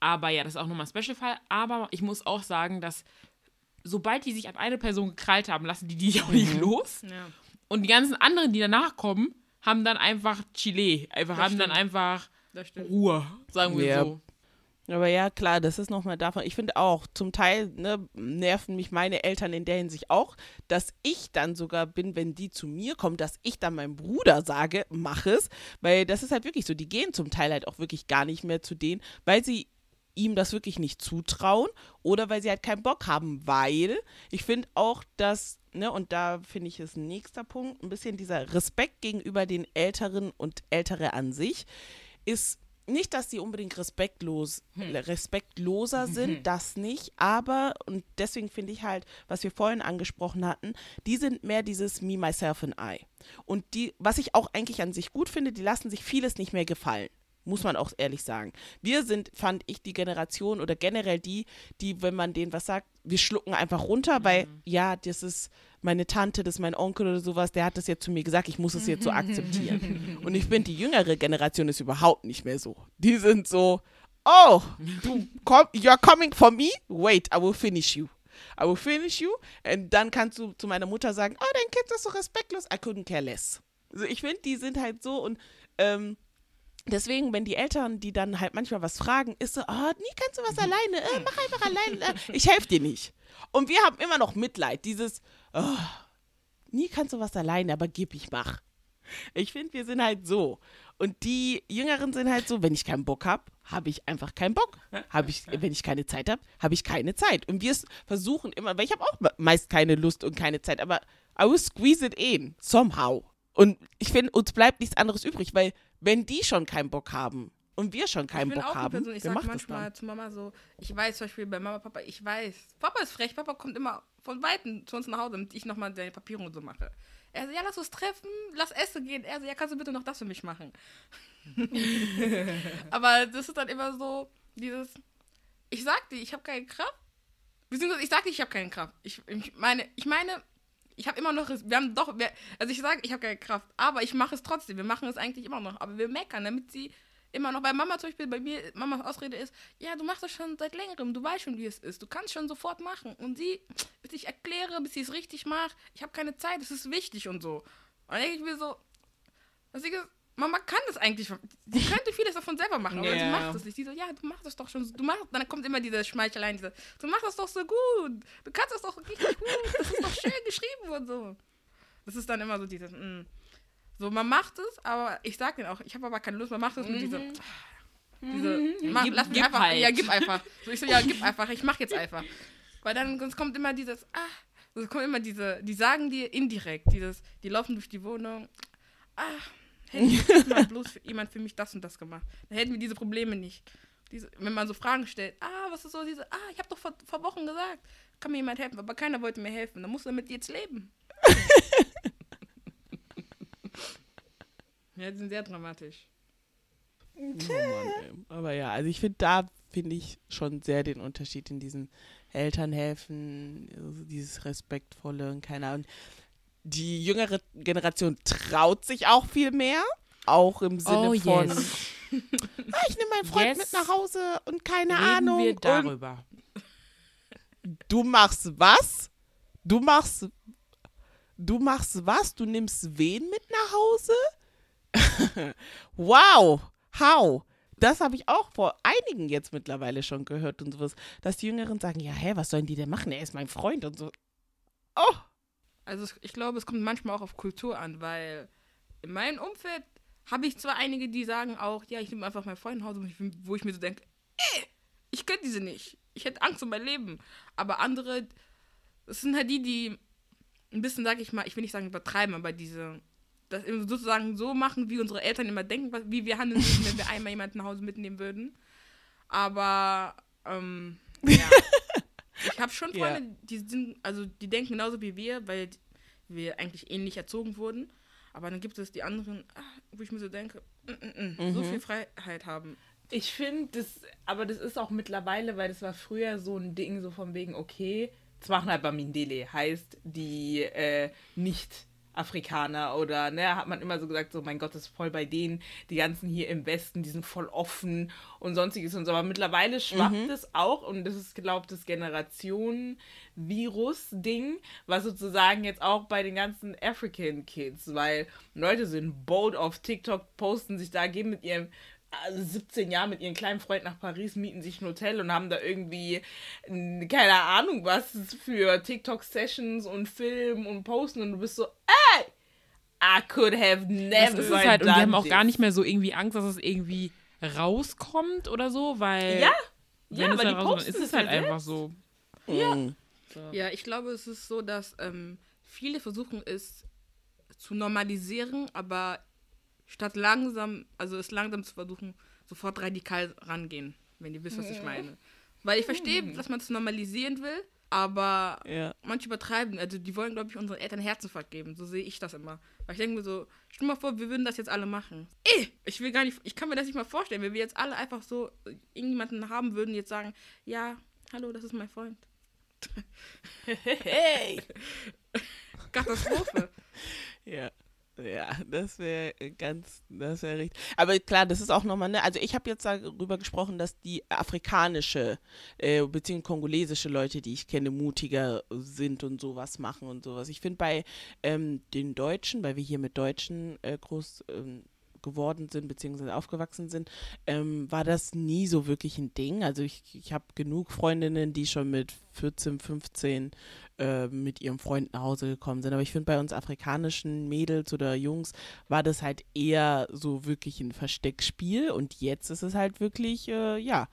Aber ja, das ist auch nochmal ein Special-Fall. Aber ich muss auch sagen, dass sobald die sich an eine Person gekrallt haben, lassen die die auch nicht los. Ja. Und die ganzen anderen, die danach kommen, haben dann einfach Chile. Einfach, Das haben dann stimmt. einfach Das stimmt. Ruhe, sagen wir Ja. so. Aber ja, klar, das ist nochmal davon. Ich finde auch, zum Teil ne, nerven mich meine Eltern in der Hinsicht auch, dass ich dann sogar bin, wenn die zu mir kommen, dass ich dann meinem Bruder sage, mach es. Weil das ist halt wirklich so, die gehen zum Teil halt auch wirklich gar nicht mehr zu denen, weil sie ihm das wirklich nicht zutrauen oder weil sie halt keinen Bock haben, weil ich finde auch, dass, ne, und da finde ich es ein nächster Punkt, ein bisschen dieser Respekt gegenüber den Älteren und Ältere an sich ist nicht, dass sie unbedingt respektlos, respektloser sind, das nicht, aber, und deswegen finde ich halt, was wir vorhin angesprochen hatten, die sind mehr dieses Me, Myself and I. Und die, was ich auch eigentlich an sich gut finde, die lassen sich vieles nicht mehr gefallen. Muss man auch ehrlich sagen. Wir sind, fand ich, die Generation oder generell die, die, wenn man denen was sagt, wir schlucken einfach runter, weil, ja, das ist meine Tante, das ist mein Onkel oder sowas, der hat das jetzt zu mir gesagt, ich muss es jetzt so akzeptieren. Und ich finde, die jüngere Generation ist überhaupt nicht mehr so. Die sind so, oh, du komm, you're coming for me? Wait, I will finish you. I will finish you. Und dann kannst du zu meiner Mutter sagen, oh, dein Kind ist so respektlos. I couldn't care less. Also ich finde, die sind halt so und ähm, Deswegen, wenn die Eltern, die dann halt manchmal was fragen, ist so, oh, nie kannst du was alleine, äh, mach einfach alleine, äh, ich helfe dir nicht. Und wir haben immer noch Mitleid, dieses, oh, nie kannst du was alleine, aber gib, ich mach. Ich finde, wir sind halt so. Und die Jüngeren sind halt so, wenn ich keinen Bock habe, habe ich einfach keinen Bock. Hab ich, wenn ich keine Zeit habe, habe ich keine Zeit. Und wir versuchen immer, weil ich habe auch me- meist keine Lust und keine Zeit, aber I will squeeze it in, somehow. Und ich finde, uns bleibt nichts anderes übrig, weil wenn die schon keinen Bock haben und wir schon keinen Bock auch haben, Person, ich wer sag macht das manchmal dann? zu Mama so, ich weiß zum Beispiel bei Mama, Papa, ich weiß, Papa ist frech, Papa kommt immer von Weitem zu uns nach Hause, damit ich nochmal seine Papiere und so mache. Er so, ja, lass uns treffen, lass essen gehen. Er so, ja, kannst du bitte noch das für mich machen? Aber das ist dann immer so, dieses, ich sag dir, ich habe keine Kraft. Beziehungsweise ich sag dir, ich habe keine Kraft. Ich, ich meine, ich meine, ich habe immer noch, wir haben doch, wir, also ich sage, ich habe keine Kraft, aber ich mache es trotzdem. Wir machen es eigentlich immer noch, aber wir meckern, damit sie immer noch, bei Mama zum Beispiel, bei mir, Mamas Ausrede ist, ja, du machst das schon seit längerem, du weißt schon, wie es ist, du kannst schon sofort machen. Und sie, bis ich erkläre, bis sie es richtig macht, ich habe keine Zeit, es ist wichtig und so. Und dann denke ich mir so, also ich, Mama kann das eigentlich, sie könnte vieles davon selber machen, aber sie Ja. macht es nicht. Die so, ja, du machst es doch schon, du machst, dann kommt immer diese Schmeicheleien, diese, du machst das doch so gut, du kannst das doch richtig gut, das ist doch schön geschrieben und so. Das ist dann immer so dieses, mm. so man macht es, aber ich sag denen auch, ich habe aber keine Lust, man macht es mit diese, diese, mach, Gib- lass mich einfach, halt. ja, gib einfach. So, ich so, ja, gib einfach, ich mach jetzt einfach. Weil dann sonst kommt immer dieses, ah, es kommt immer diese, die sagen dir indirekt, dieses, die laufen durch die Wohnung, ah, hätte mal bloß für, jemand für mich das und das gemacht. Dann hätten wir diese Probleme nicht. Diese, wenn man so Fragen stellt, ah, was ist so diese, ah, ich habe doch vor, vor Wochen gesagt, kann mir jemand helfen, aber keiner wollte mir helfen. Dann musst du damit jetzt leben. ja, die sind sehr dramatisch. Oh Mann. Aber ja, also ich finde, da finde ich schon sehr den Unterschied in diesem Elternhelfen, also dieses Respektvolle und keine Ahnung. Die jüngere Generation traut sich auch viel mehr, auch im Sinne Oh, von, yes. ah, ich nehme meinen Freund Yes. mit nach Hause und keine Reden Ahnung. wir darüber. du machst was? Du machst, du machst was? Du nimmst wen mit nach Hause? wow, how? Das habe ich auch vor einigen jetzt mittlerweile schon gehört und sowas, dass die Jüngeren sagen, ja, hä, was sollen die denn machen? Er ist mein Freund und so. Oh, Also ich glaube, es kommt manchmal auch auf Kultur an, weil in meinem Umfeld habe ich zwar einige, die sagen auch, ja, ich nehme einfach meinen Freund nach Hause, wo ich, mir so denke, ey, ich könnte diese nicht. Ich hätte Angst um mein Leben. Aber andere, das sind halt die, die ein bisschen, sag ich mal, ich will nicht sagen übertreiben, aber diese, das sozusagen so machen, wie unsere Eltern immer denken, wie wir handeln würden, wenn wir einmal jemanden nach Hause mitnehmen würden. Aber, ähm, ja. Ich habe schon. Freunde, die sind, also die denken genauso wie wir, weil wir eigentlich ähnlich erzogen wurden. Aber dann gibt es die anderen, ah, wo ich mir so denke, mm, mm, mm, so viel Freiheit haben. Ich finde das, aber das ist auch mittlerweile, weil das war früher so ein Ding, so von wegen, okay, das machen halt Bamindele, heißt die äh, nicht Afrikaner oder, ne, hat man immer so gesagt, so mein Gott, das ist voll bei denen, die ganzen hier im Westen, die sind voll offen und sonstiges und so. Aber mittlerweile schwappt es auch und das ist, glaube ich, das Generationen-Virus-Ding, was sozusagen jetzt auch bei den ganzen African Kids, weil Leute sind bold auf TikTok, posten sich da, gehen mit ihrem also 17 Jahre mit ihren kleinen Freund nach Paris, mieten sich ein Hotel und haben da irgendwie keine Ahnung was für TikTok-Sessions und Film und Posten und du bist so, ey, I could have never Das ist es halt. Und die haben auch gar nicht mehr so irgendwie Angst, dass es irgendwie rauskommt oder so, weil. Ja, ja, halt die rauskommt, posten ist es halt ja einfach so. ja. Ja, ich glaube, es ist so, dass ähm, viele versuchen es zu normalisieren, aber statt langsam, also es langsam zu versuchen, sofort radikal rangehen, wenn ihr wisst, was ich meine. Weil ich verstehe, dass man es normalisieren will, aber ja. manche übertreiben. Also die wollen, glaube ich, unseren Eltern Herzinfarkt geben. So sehe ich das immer. Weil ich denke mir so, stell mal vor, wir würden das jetzt alle machen. Ey, ich will gar nicht, ich kann mir das nicht mal vorstellen, wenn wir jetzt alle einfach so irgendjemanden haben würden, jetzt sagen, ja, hallo, das ist mein Freund. Hey! Katastrophe. Ja. Ja, das wäre ganz, das wäre richtig. Aber klar, das ist auch nochmal, ne, also ich habe jetzt darüber gesprochen, dass die afrikanische, äh, beziehungsweise kongolesische Leute, die ich kenne, mutiger sind und sowas machen und sowas. Ich finde bei ähm, den Deutschen, weil wir hier mit Deutschen äh, groß ähm, geworden sind, beziehungsweise aufgewachsen sind, ähm, war das nie so wirklich ein Ding. Also ich, ich habe genug Freundinnen, die schon mit 14, 15 äh, mit ihrem Freund nach Hause gekommen sind. Aber ich finde, bei uns afrikanischen Mädels oder Jungs war das halt eher so wirklich ein Versteckspiel. Und jetzt ist es halt wirklich, äh, ja,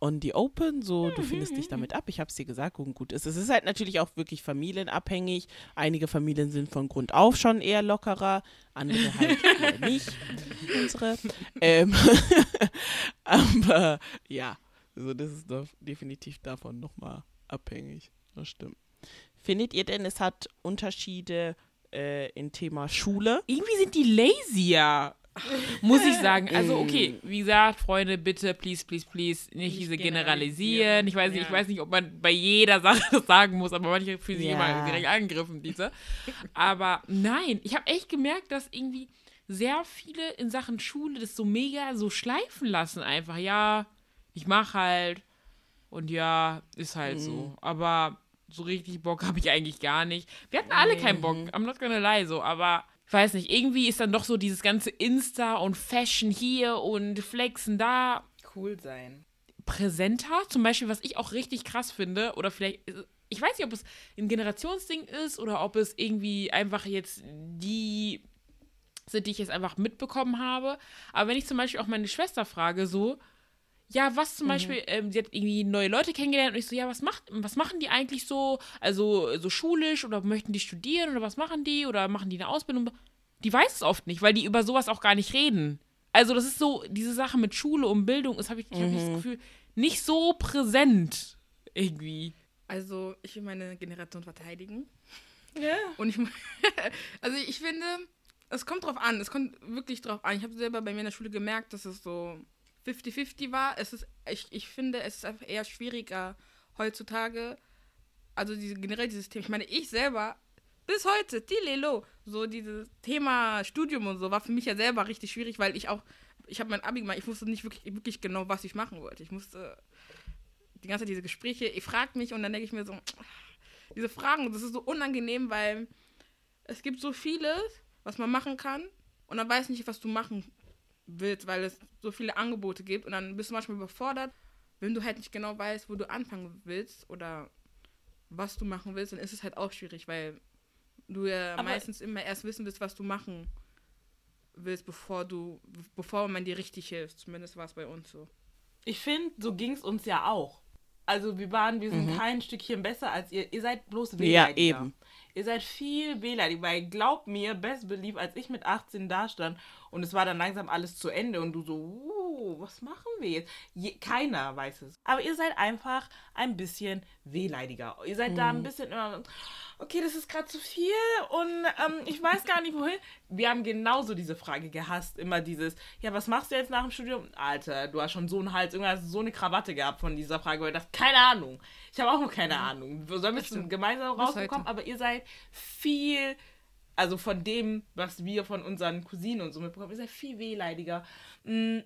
on the open, so du findest dich damit ab. Ich habe es dir gesagt und gut ist. Es ist halt natürlich auch wirklich familienabhängig. Einige Familien sind von Grund auf schon eher lockerer, andere halt eher nicht. Unsere. Ähm, aber ja, also das ist doch definitiv davon nochmal abhängig. Das stimmt. Findet ihr denn, es hat Unterschiede äh, in Thema Schule? Irgendwie sind die lazier. Muss ich sagen. Also, okay, wie gesagt, Freunde, bitte, please, please, please, nicht, Nicht diese generalisieren. generalisieren. Ich weiß nicht, ich Ja. weiß nicht, ob man bei jeder Sache das sagen muss, aber manche fühlen sich Ja. immer direkt angegriffen, diese. Aber nein, ich habe echt gemerkt, dass irgendwie sehr viele in Sachen Schule das so mega so schleifen lassen. Einfach, ja, ich mach halt und ja, ist halt so. Aber so richtig Bock habe ich eigentlich gar nicht. Wir hatten alle keinen Bock, I'm not gonna lie, so, aber ich weiß nicht, irgendwie ist dann doch so dieses ganze Insta und Fashion hier und Flexen da Cool sein. präsenter. Zum Beispiel, was ich auch richtig krass finde, oder vielleicht, ich weiß nicht, ob es ein Generationsding ist oder ob es irgendwie einfach jetzt die sind, die ich jetzt einfach mitbekommen habe. Aber wenn ich zum Beispiel auch meine Schwester frage, so, ja, was zum Beispiel, ähm, sie hat irgendwie neue Leute kennengelernt und ich so, ja, was macht, was machen die eigentlich so? Also so schulisch oder möchten die studieren oder was machen die oder machen die eine Ausbildung? Die weiß es oft nicht, weil die über sowas auch gar nicht reden. Also das ist so, diese Sache mit Schule und Bildung ist, habe ich, ich hab das Gefühl, nicht so präsent irgendwie. Also, ich will meine Generation verteidigen. Ja. Und ich, also ich finde, es kommt drauf an. Es kommt wirklich drauf an. Ich habe selber bei mir in der Schule gemerkt, dass es so 50-50 war. Es ist, ich, ich finde, es ist einfach eher schwieriger heutzutage. Also diese, generell dieses Thema. Ich meine, ich selber, bis heute, Tilelo, so dieses Thema Studium und so, war für mich ja selber richtig schwierig, weil ich auch, ich habe mein Abi gemacht, ich wusste nicht wirklich, wirklich genau, was ich machen wollte. Ich musste die ganze Zeit diese Gespräche, ich frage mich und dann denke ich mir so, diese Fragen, das ist so unangenehm, weil es gibt so vieles, was man machen kann und dann weiß nicht, was du machen willst, weil es so viele Angebote gibt und dann bist du manchmal überfordert, wenn du halt nicht genau weißt, wo du anfangen willst oder was du machen willst, dann ist es halt auch schwierig, weil du ja Aber- meistens immer erst wissen willst, was du machen willst, bevor du, bevor man dir richtig hilft. Zumindest war es bei uns so. Ich finde, so ging es uns ja auch. Also wir waren, wir sind kein Stückchen besser als ihr. Ihr seid bloß Ja, wehleidiger. eben. Ihr seid viel wehleidiger, weil glaubt mir, best believe, als ich mit 18 da stand und es war dann langsam alles zu Ende und du so, uh, was machen wir jetzt? Je, keiner weiß es. Aber ihr seid einfach ein bisschen wehleidiger. Ihr seid da ein bisschen immer, okay, das ist gerade zu viel und ähm, ich weiß gar nicht wohin. Wir haben genauso diese Frage gehasst, immer dieses, ja, was machst du jetzt nach dem Studium? Alter, du hast schon so einen Hals, irgendwas so eine Krawatte gehabt von dieser Frage, weil ich dachte, keine Ahnung. Ich habe auch noch keine Ahnung. Sollen wir es stimmt. gemeinsam rausbekommen? Aber ihr seid viel, also von dem, was wir von unseren Cousinen und so mitbekommen, ihr seid viel wehleidiger. Mm,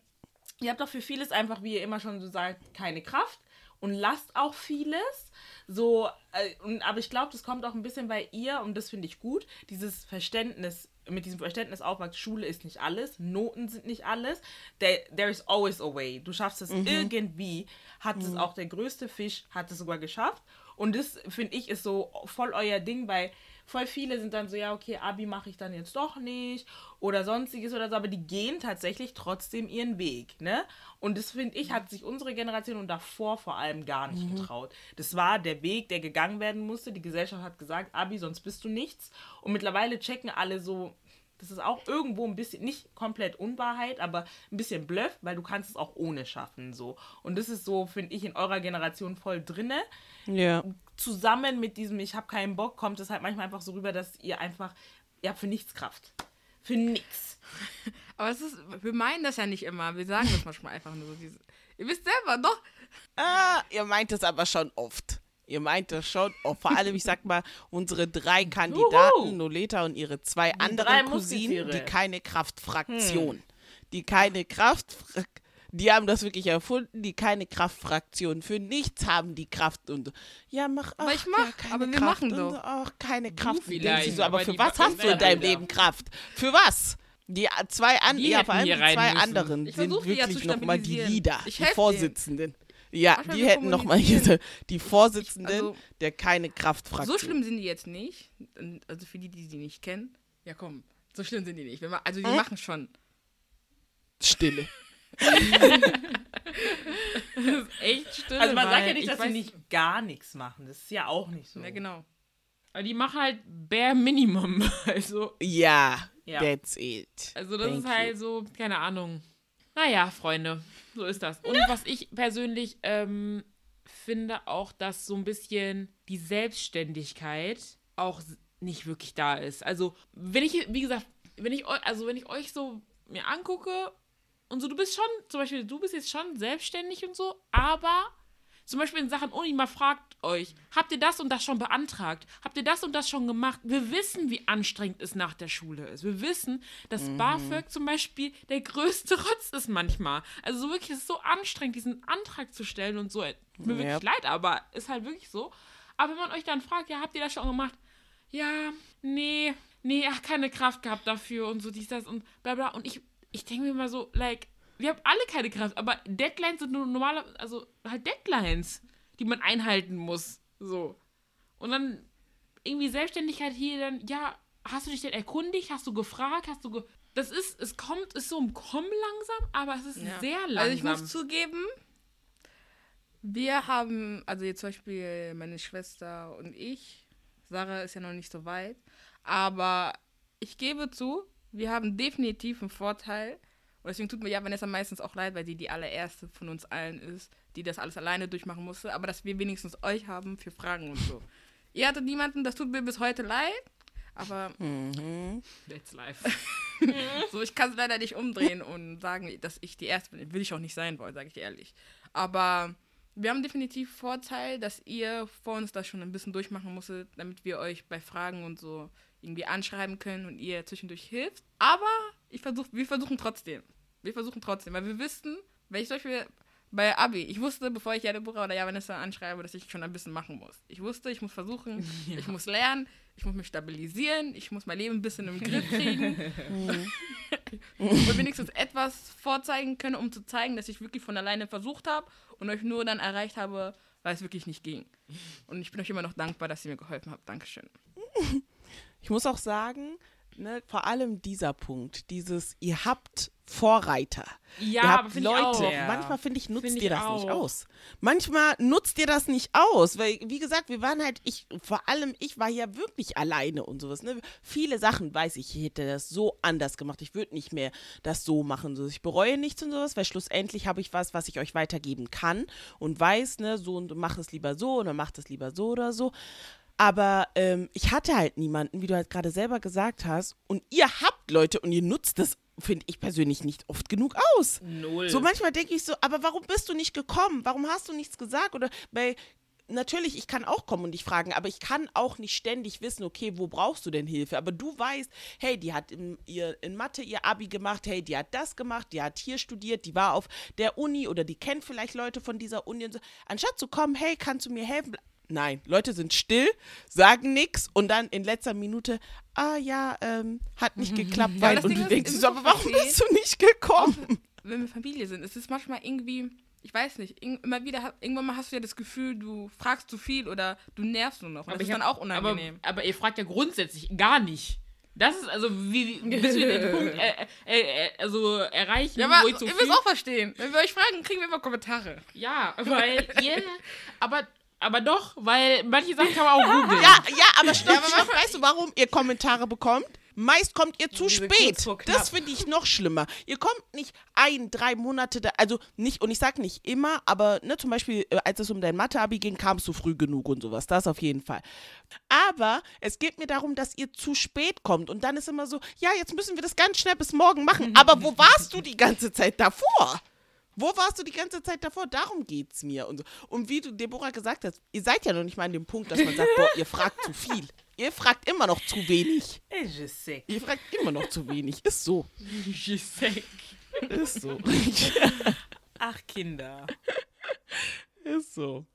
Ihr habt doch für vieles einfach, wie ihr immer schon so sagt, keine Kraft und lasst auch vieles. So, äh, und, aber ich glaube, das kommt auch ein bisschen, weil ihr, und das finde ich gut, dieses Verständnis, mit diesem Verständnis aufwachst, Schule ist nicht alles, Noten sind nicht alles. There, there is always a way. Du schaffst es irgendwie, hat es auch der größte Fisch, hat es sogar geschafft. Und das, finde ich, ist so voll euer Ding, weil voll viele sind dann so, ja, okay, Abi mache ich dann jetzt doch nicht oder sonstiges oder so, aber die gehen tatsächlich trotzdem ihren Weg, ne? Und das finde ich, hat sich unsere Generation und davor vor allem gar nicht getraut. Das war der Weg, der gegangen werden musste. Die Gesellschaft hat gesagt, Abi, sonst bist du nichts. Und mittlerweile checken alle so, das ist auch irgendwo ein bisschen, nicht komplett Unwahrheit, aber ein bisschen Bluff, weil du kannst es auch ohne schaffen, so. Und das ist so, finde ich, in eurer Generation voll drinne Ja. Zusammen mit diesem Ich habe keinen Bock, kommt es halt manchmal einfach so rüber, dass ihr einfach, ihr habt für nichts Kraft. Für nichts. Aber es ist, wir meinen das ja nicht immer. Wir sagen das manchmal einfach nur so. Diese, ihr wisst selber, doch. Ah, ihr meint es aber schon oft. Ihr meint das schon oft. Vor allem, ich sag mal, unsere drei Kandidaten, Noleta und ihre zwei drei anderen Cousinen, die keine Kraftfraktion. Die keine Kraft. Die haben das wirklich erfunden, die keine Kraftfraktion. Für nichts haben die Kraft und ja, mach Aber ach, ich mach, ja, keine aber wir Kraft machen doch. so, Ach, keine Kraft. Und vielleicht, du so, aber, aber für was hast du in deinem. Leben Kraft? Für was? Die zwei an, Die ja, vor allem die zwei müssen. anderen Ich sind die ja zu wirklich nochmal die. Leader, Ich die. Vorsitzenden. Ja, Manchmal die hätten nochmal hier die Vorsitzenden Also, der keine Kraftfraktion. So schlimm sind die jetzt nicht. Also für die, die sie nicht kennen. Ja, komm. So schlimm sind die nicht. Also die machen schon. Stille. Echt still. Also man sagt ja nicht, ich dass sie nicht gar nichts machen. Das ist ja auch nicht so. Ja, genau. Aber die machen halt bare Minimum. Also, Ja, Ja. that's it. also das Thank ist halt you. so, keine Ahnung. Naja, Freunde, so ist das. Und was ich persönlich ähm, finde, auch, dass so ein bisschen die Selbstständigkeit auch nicht wirklich da ist. Also, wenn ich, wie gesagt, wenn ich euch, also wenn ich euch so mir angucke und so, du bist schon, zum Beispiel, du bist jetzt schon selbstständig und so, aber zum Beispiel in Sachen Uni, mal fragt euch, habt ihr das und das schon beantragt? Habt ihr das und das schon gemacht? Wir wissen, wie anstrengend es nach der Schule ist. Wir wissen, dass BAföG zum Beispiel der größte Rotz ist manchmal. Also so wirklich, es ist so anstrengend, diesen Antrag zu stellen und so. Tut Mir Ja. wirklich leid, aber ist halt wirklich so. Aber wenn man euch dann fragt, ja, habt ihr das schon gemacht? Ja, nee, nee, ach, keine Kraft gehabt dafür und so dies, das und bla bla. Und ich, ich denke mir immer so, like, wir haben alle keine Kraft, aber Deadlines sind nur normale, also halt Deadlines, die man einhalten muss. So. Und dann irgendwie Selbstständigkeit hier dann, ja, hast du dich denn erkundigt? Hast du gefragt? Hast du ge Das ist, es kommt, ist so im Kommen langsam, aber es ist Ja. sehr langsam. Also ich muss zugeben, wir haben, also jetzt zum Beispiel meine Schwester und ich, Sarah ist ja noch nicht so weit, aber ich gebe zu, wir haben definitiv einen Vorteil. Und deswegen tut mir ja Vanessa meistens auch leid, weil sie die allererste von uns allen ist, die das alles alleine durchmachen musste. Aber dass wir wenigstens euch haben für Fragen und so. Ihr hattet niemanden, das tut mir bis heute leid. Aber Mhm. That's life. so, ich kann es leider nicht umdrehen und sagen, dass ich die Erste bin. Will ich auch nicht sein wollen, sage ich ehrlich. Aber wir haben definitiv Vorteil, dass ihr vor uns das schon ein bisschen durchmachen musstet, damit wir euch bei Fragen und so irgendwie anschreiben können und ihr zwischendurch hilft. Aber ich versuch, wir versuchen trotzdem. Wir versuchen trotzdem, weil wir wissen, wenn ich zum Beispiel bei Abi, ich wusste, bevor ich ja Deborah oder ja Vanessa anschreibe, dass ich schon ein bisschen machen muss. Ich wusste, ich muss versuchen, ich muss lernen, ich muss mich stabilisieren, ich muss mein Leben ein bisschen im Griff kriegen. und wenigstens etwas vorzeigen können, um zu zeigen, dass ich wirklich von alleine versucht habe und euch nur dann erreicht habe, weil es wirklich nicht ging. Und ich bin euch immer noch dankbar, dass ihr mir geholfen habt. Dankeschön. Ich muss auch sagen, ne, vor allem dieser Punkt, dieses, ihr habt Vorreiter. Ja, ihr habt Leute. Manchmal finde ich, nutzt Find ihr das auch. nicht aus. Manchmal nutzt ihr das nicht aus, weil, wie gesagt, wir waren halt, ich, vor allem ich war ja wirklich alleine und sowas. Ne? Viele Sachen weiß ich, ich hätte das so anders gemacht. Ich würde nicht mehr das so machen. So. Ich bereue nichts und sowas, weil schlussendlich habe ich was, was ich euch weitergeben kann und weiß, ne, so und mach es lieber so oder mach es lieber so oder so. Aber ähm, ich hatte halt niemanden, wie du halt gerade selber gesagt hast. Und ihr habt Leute und ihr nutzt das, finde ich persönlich, nicht oft genug aus. Null. So manchmal denke ich so, aber warum bist du nicht gekommen? Warum hast du nichts gesagt? Oder bei, natürlich, ich kann auch kommen und dich fragen, aber ich kann auch nicht ständig wissen, okay, wo brauchst du denn Hilfe? Aber du weißt, hey, die hat in, ihr, in Mathe ihr Abi gemacht, hey, die hat das gemacht, die hat hier studiert, die war auf der Uni oder die kennt vielleicht Leute von dieser Uni und so. Anstatt zu kommen, hey, kannst du mir helfen? Nein, Leute sind still, sagen nichts und dann in letzter Minute, ah ja, ähm, hat nicht geklappt, Ja, weil das und Ding du denkst so, aber warum bist du nicht gekommen? wenn wir Familie sind, es ist manchmal irgendwie, ich weiß nicht, immer wieder, irgendwann mal hast du ja das Gefühl, du fragst zu viel oder du nervst nur noch. Und das ist ich dann hab- auch unangenehm. Aber, aber ihr fragt ja grundsätzlich gar nicht. Das ist also, wie, bis wir den Punkt äh, äh, äh, also erreichen, ja, aber wo ihr ich so müsst auch verstehen. Wenn wir euch fragen, kriegen wir immer Kommentare. Ja, weil ihr... aber, aber doch, weil manche Sachen kann man auch googeln. Ja, ja, aber stopp, stopp. Weißt du, warum ihr Kommentare bekommt? Meist kommt ihr zu Diese spät. Das finde ich noch schlimmer. Ihr kommt nicht ein, drei Monate da, also nicht, und ich sage nicht immer, aber ne, zum Beispiel, äh, als es um dein Mathe-Abi ging, kamst du früh genug und sowas. Das auf jeden Fall. Aber es geht mir darum, dass ihr zu spät kommt. Und dann ist immer so, ja, jetzt müssen wir das ganz schnell bis morgen machen. Aber wo warst du die ganze Zeit davor? Wo warst du die ganze Zeit davor? Darum geht's mir. Und, so. und wie du, Deborah, gesagt hast, ihr seid ja noch nicht mal an dem Punkt, dass man sagt, boah, ihr fragt zu viel. Ihr fragt immer noch zu wenig. Ich je sais. Ihr fragt immer noch zu wenig. Ist so. Ist so. Ach, Kinder. Ist so.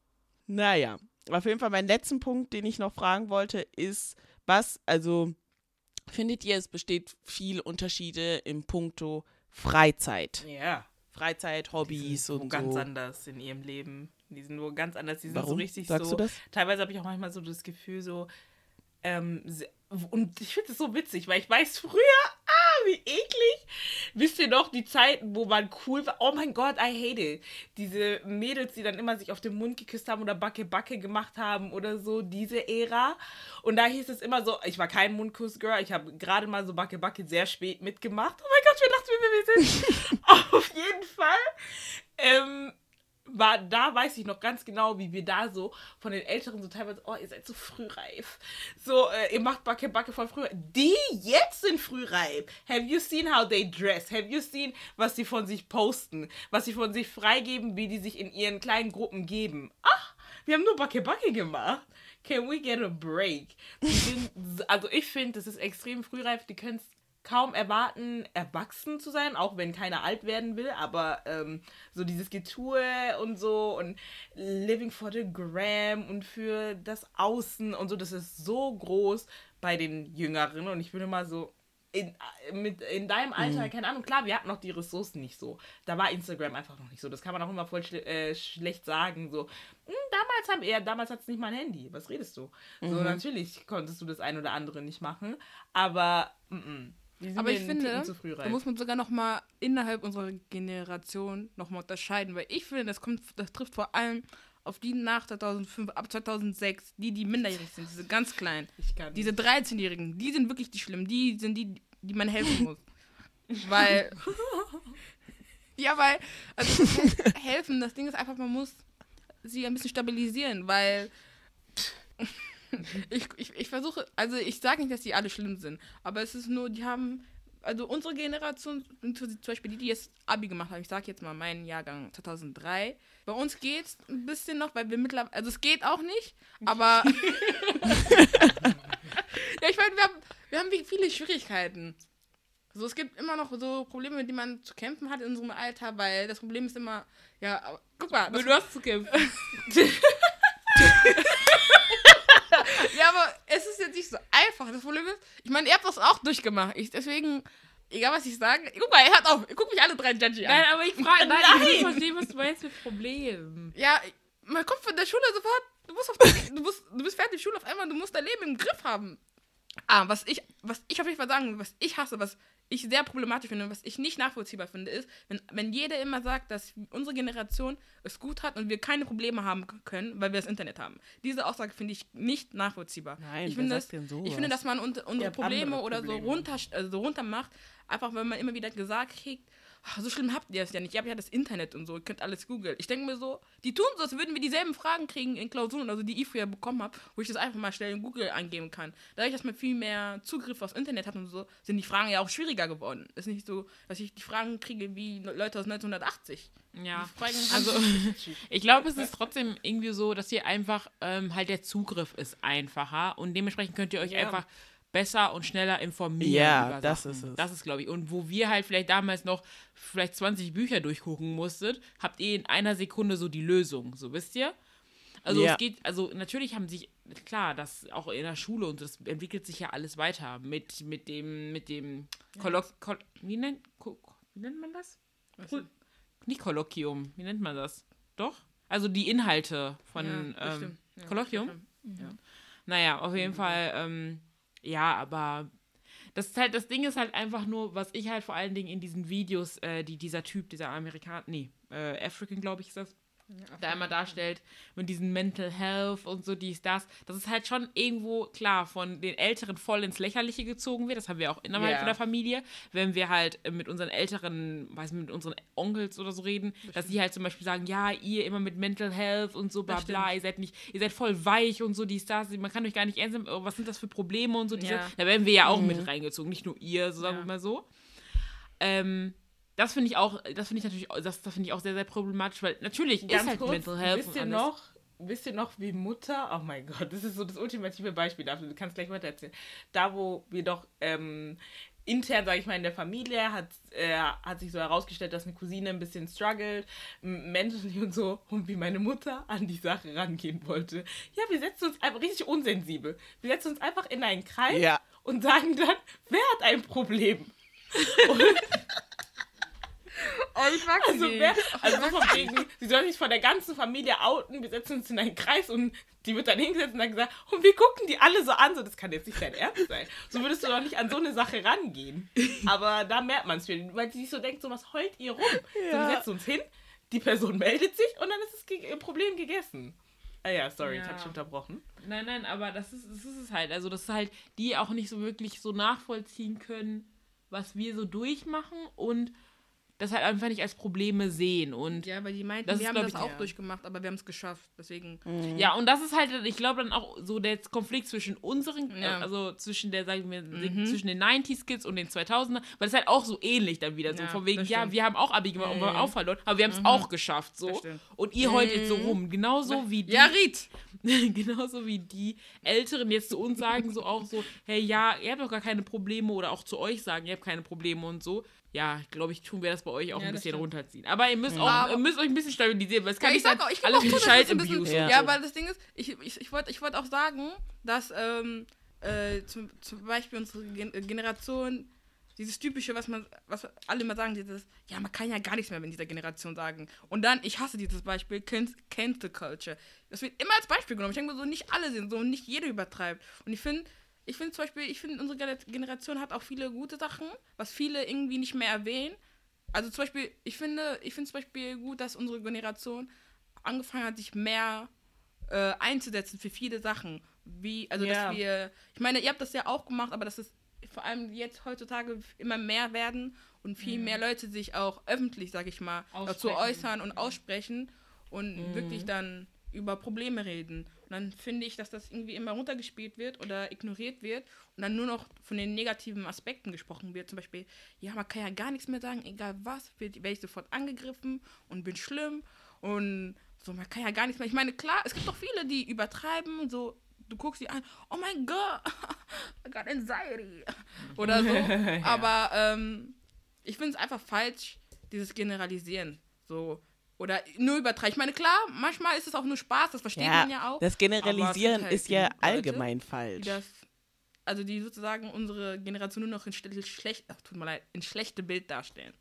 Naja, auf jeden Fall mein letzten Punkt, den ich noch fragen wollte, ist, was, also, findet ihr, es besteht viel Unterschiede im Punkto Freizeit? Ja. Freizeit, Hobbys und ganz so. anders in ihrem Leben. Die sind nur ganz anders. Die sind so Warum? richtig Sagst so. du das? Teilweise habe ich auch manchmal so das Gefühl, so. Ähm, und ich finde es so witzig, weil ich weiß früher, wie eklig. Wisst ihr noch, die Zeiten, wo man cool war? Oh mein Gott, I hate it. Diese Mädels, die dann immer sich auf den Mund geküsst haben oder Backe Backe gemacht haben oder so, diese Ära. Und da hieß es immer so, ich war kein Mundkuss-Girl, ich habe gerade mal so Backe Backe sehr spät mitgemacht. Oh mein Gott, wir dachten, wie wir sind. auf jeden Fall. Ähm, war, da weiß ich noch ganz genau, wie wir da so von den Älteren so teilweise, oh, ihr seid so frühreif. So, äh, ihr macht Backe Backe von früher. Die jetzt sind frühreif. Have you seen how they dress? Have you seen, was sie von sich posten? Was sie von sich freigeben, wie die sich in ihren kleinen Gruppen geben? Ach, wir haben nur Backe Backe gemacht. Can we get a break? Sind, also ich finde, das ist extrem frühreif. Die können es kaum erwarten, erwachsen zu sein, auch wenn keiner alt werden will, aber ähm, so dieses Getue und so und living for the gram und für das Außen und so, das ist so groß bei den Jüngeren und ich würde mal so in, mit, in deinem Alter, keine Ahnung, klar, wir hatten noch die Ressourcen nicht so. Da war Instagram einfach noch nicht so. Das kann man auch immer voll schle äh, schlecht sagen. So, "Hm, damals haben ja, damals hat es nicht mal ein Handy. Was redest du? So, natürlich konntest du das ein oder andere nicht machen, aber mm -mm. Aber ich finde, da muss man sogar noch mal innerhalb unserer Generation noch mal unterscheiden, weil ich finde, das kommt, das trifft vor allem auf die nach 2005, ab 2006, die, die minderjährig sind, diese ganz kleinen, diese 13-Jährigen, die sind wirklich die schlimm, die sind die, die man helfen muss. weil, ja, weil, also helfen, das Ding ist einfach, man muss sie ein bisschen stabilisieren, weil ich, ich, ich versuche, also ich sage nicht, dass die alle schlimm sind, aber es ist nur, die haben also unsere Generation, zum Beispiel die, die jetzt Abi gemacht haben, ich sag jetzt mal meinen Jahrgang 2003, bei uns geht's ein bisschen noch, weil wir mittlerweile, also es geht auch nicht, aber ja, ich meine, wir haben, wir haben viele Schwierigkeiten. So, es gibt immer noch so Probleme, mit denen man zu kämpfen hat in unserem Alter, weil das Problem ist immer, ja, guck mal, Du hast zu kämpfen. ja, aber es ist jetzt nicht so einfach. Das Problem ist, ich meine, ihr habt das auch durchgemacht. Ich, deswegen, egal was ich sage, guck mal, er hat auf, guck mich alle drei Judgy an. Nein, aber ich frage, nein, ich will verstehen, was du meinst mit Problem. Ja, man kommt von der Schule sofort, du musst auf die, du, musst, du bist fertig Schule auf einmal, du musst dein Leben im Griff haben. Ah, was ich, was ich auf jeden Fall sagen, was ich hasse, was ich sehr problematisch finde, was ich nicht nachvollziehbar finde, ist, wenn, wenn jeder immer sagt, dass unsere Generation es gut hat und wir keine Probleme haben können, weil wir das Internet haben. Diese Aussage finde ich nicht nachvollziehbar. Nein, ich wer finde, sagt das, denn sowas? ich finde, dass man unsere Probleme andere oder so Probleme. runter, also so runter macht, einfach wenn man immer wieder gesagt kriegt, "Ah, so schlimm habt ihr es ja nicht. Ihr habt ja das Internet und so, ihr könnt alles googeln. Ich denke mir so, die tun so, als würden wir dieselben Fragen kriegen in Klausuren, also die ich früher bekommen habe, wo ich das einfach mal schnell in Google eingeben kann. Dadurch, dass man viel mehr Zugriff aufs Internet hat und so, sind die Fragen ja auch schwieriger geworden. ist nicht so, dass ich die Fragen kriege wie Leute aus 1980. Ja, also ich glaube, es ist trotzdem irgendwie so, dass ihr einfach ähm, halt der Zugriff ist einfacher und dementsprechend könnt ihr euch Ja. einfach besser und schneller informieren. Ja, über das Sachen. ist es. Das ist, glaube ich. Und wo wir halt vielleicht damals noch vielleicht 20 Bücher durchgucken musstet, habt ihr in einer Sekunde so die Lösung. So wisst ihr? Also Ja. es geht, also natürlich haben sich, klar, das auch in der Schule und das entwickelt sich ja alles weiter mit, mit dem, mit dem Kolloq, Kol wie, nennt, Ko- wie nennt man das? Kol nicht Kolloquium, wie nennt man das? Doch? Also die Inhalte von Ja, ähm. Ja, Kolloquium? bestimmt. Naja, auf jeden Fall, ähm, ja, aber das ist halt, das Ding ist halt einfach nur, was ich halt vor allen Dingen in diesen Videos, äh, die dieser Typ, dieser Amerikaner, nee, äh, African, glaube ich, ist das, da immer darstellt, mit diesen Mental Health und so dies, das, das ist halt schon irgendwo, klar, von den Älteren voll ins Lächerliche gezogen wird, das haben wir auch innerhalb Ja. von der Familie, wenn wir halt mit unseren Älteren, weiß nicht, mit unseren Onkels oder so reden, dass sie halt zum Beispiel sagen, ja, ihr immer mit Mental Health und so, bla bla, ihr seid nicht, ihr seid voll weich und so, dies, das, man kann euch gar nicht ernst nehmen, oh, was sind das für Probleme und so, diese, Ja. da werden wir ja auch mit reingezogen, nicht nur ihr, so sagen Ja. wir mal so. Ähm, das finde ich auch, das finde ich natürlich, das, das finde ich auch sehr, sehr problematisch, weil natürlich ist halt Mental Health wisst und ihr noch, wisst ihr noch, wie Mutter, oh mein Gott, das ist so das ultimative Beispiel dafür, du kannst gleich weiter erzählen. Da, wo wir doch ähm, intern, sage ich mal, in der Familie hat, äh, hat sich so herausgestellt, dass eine Cousine ein bisschen struggelt, m- mentally und so, und wie meine Mutter an die Sache rangehen wollte. Ja, wir setzen uns einfach richtig unsensibel. Wir setzen uns einfach in einen Kreis Ja. und sagen dann, wer hat ein Problem? Oh, ich mag Also, sie. wer, also so von wegen, sie soll sich von der ganzen Familie outen, wir setzen uns in einen Kreis und die wird dann hingesetzt und dann gesagt, und wir gucken die alle so an, so, das kann jetzt nicht dein Ernst sein. So würdest du doch nicht an so eine Sache rangehen. Aber da merkt man es viel, weil sie sich so denkt, so was heult ihr rum. So, wir Ja. setzen uns hin, die Person meldet sich und dann ist das Ge- Problem gegessen. Ah ja, sorry, ich Ja. hab dich unterbrochen. Nein, nein, aber das ist, das ist es halt. Also, dass halt die auch nicht so wirklich so nachvollziehen können, was wir so durchmachen und das halt einfach nicht als Probleme sehen. Und Ja, weil die meinten, Das wir ist, haben das ich, auch ja. durchgemacht, aber wir haben es geschafft. Deswegen. Ja, und das ist halt, ich glaube dann auch so der Konflikt zwischen unseren, Ja. äh, also zwischen der, sagen wir, zwischen den 90s-Kids und den 2000er, weil es halt auch so ähnlich dann wieder so, Ja, von wegen, das ja, wir haben auch Abi gemacht und wir haben auch verloren, aber wir haben es auch geschafft, so. Das. Und ihr heult jetzt so rum, genauso wie die, Ja, Ried! genauso wie die Älteren jetzt zu uns sagen, so auch so, hey, ja, ihr habt doch gar keine Probleme oder auch zu euch sagen, ihr habt keine Probleme und so. Ja, glaube ich, tun wir das bei euch auch Ja, ein bisschen stimmt. runterziehen. Aber ihr müsst auch, Aber- ihr müsst euch ein bisschen stabilisieren, weil es kann Ja, ich nicht sag sein, auch, ich alles auch tun, es ein bisschen. Ja. ja. aber das Ding ist, ich, ich, ich wollte ich wollt auch sagen, dass ähm, äh, zum, zum Beispiel unsere Gen äh, Generation, dieses typische, was man, was alle immer sagen, dieses, ja, man kann ja gar nichts mehr in dieser Generation sagen. Und dann, ich hasse dieses Beispiel, Can- Cancel Culture. Das wird immer als Beispiel genommen. Ich denke mir so, nicht alle sind so und nicht jeder übertreibt. Und ich finde, ich finde zum Beispiel, ich finde, unsere Gener- Generation hat auch viele gute Sachen, was viele irgendwie nicht mehr erwähnen. Also zum Beispiel, ich finde, ich finde zum Beispiel gut, dass unsere Generation angefangen hat, sich mehr äh, einzusetzen für viele Sachen. Wie, also Ja. dass wir, ich meine, ihr habt das ja auch gemacht, aber dass es vor allem jetzt heutzutage immer mehr werden und viel mehr Leute sich auch öffentlich, sag ich mal, dazu äußern und aussprechen und wirklich dann über Probleme reden. Und dann finde ich, dass das irgendwie immer runtergespielt wird oder ignoriert wird und dann nur noch von den negativen Aspekten gesprochen wird. Zum Beispiel, ja, man kann ja gar nichts mehr sagen, egal was, werde ich sofort angegriffen und bin schlimm und so, man kann ja gar nichts mehr. Ich meine, klar, es gibt doch viele, die übertreiben, so, du guckst sie an, oh mein Gott, I got anxiety oder so. Aber ähm, ich finde es einfach falsch, dieses Generalisieren. So. Oder nur übertreiben. Ich meine, klar, manchmal ist es auch nur Spaß, das versteht man ja auch. das Generalisieren halt ist ja Leute, allgemein falsch. das, also die sozusagen unsere Generation nur noch in, schle schlecht, ach, tut mir leid, in schlechte Bild darstellen.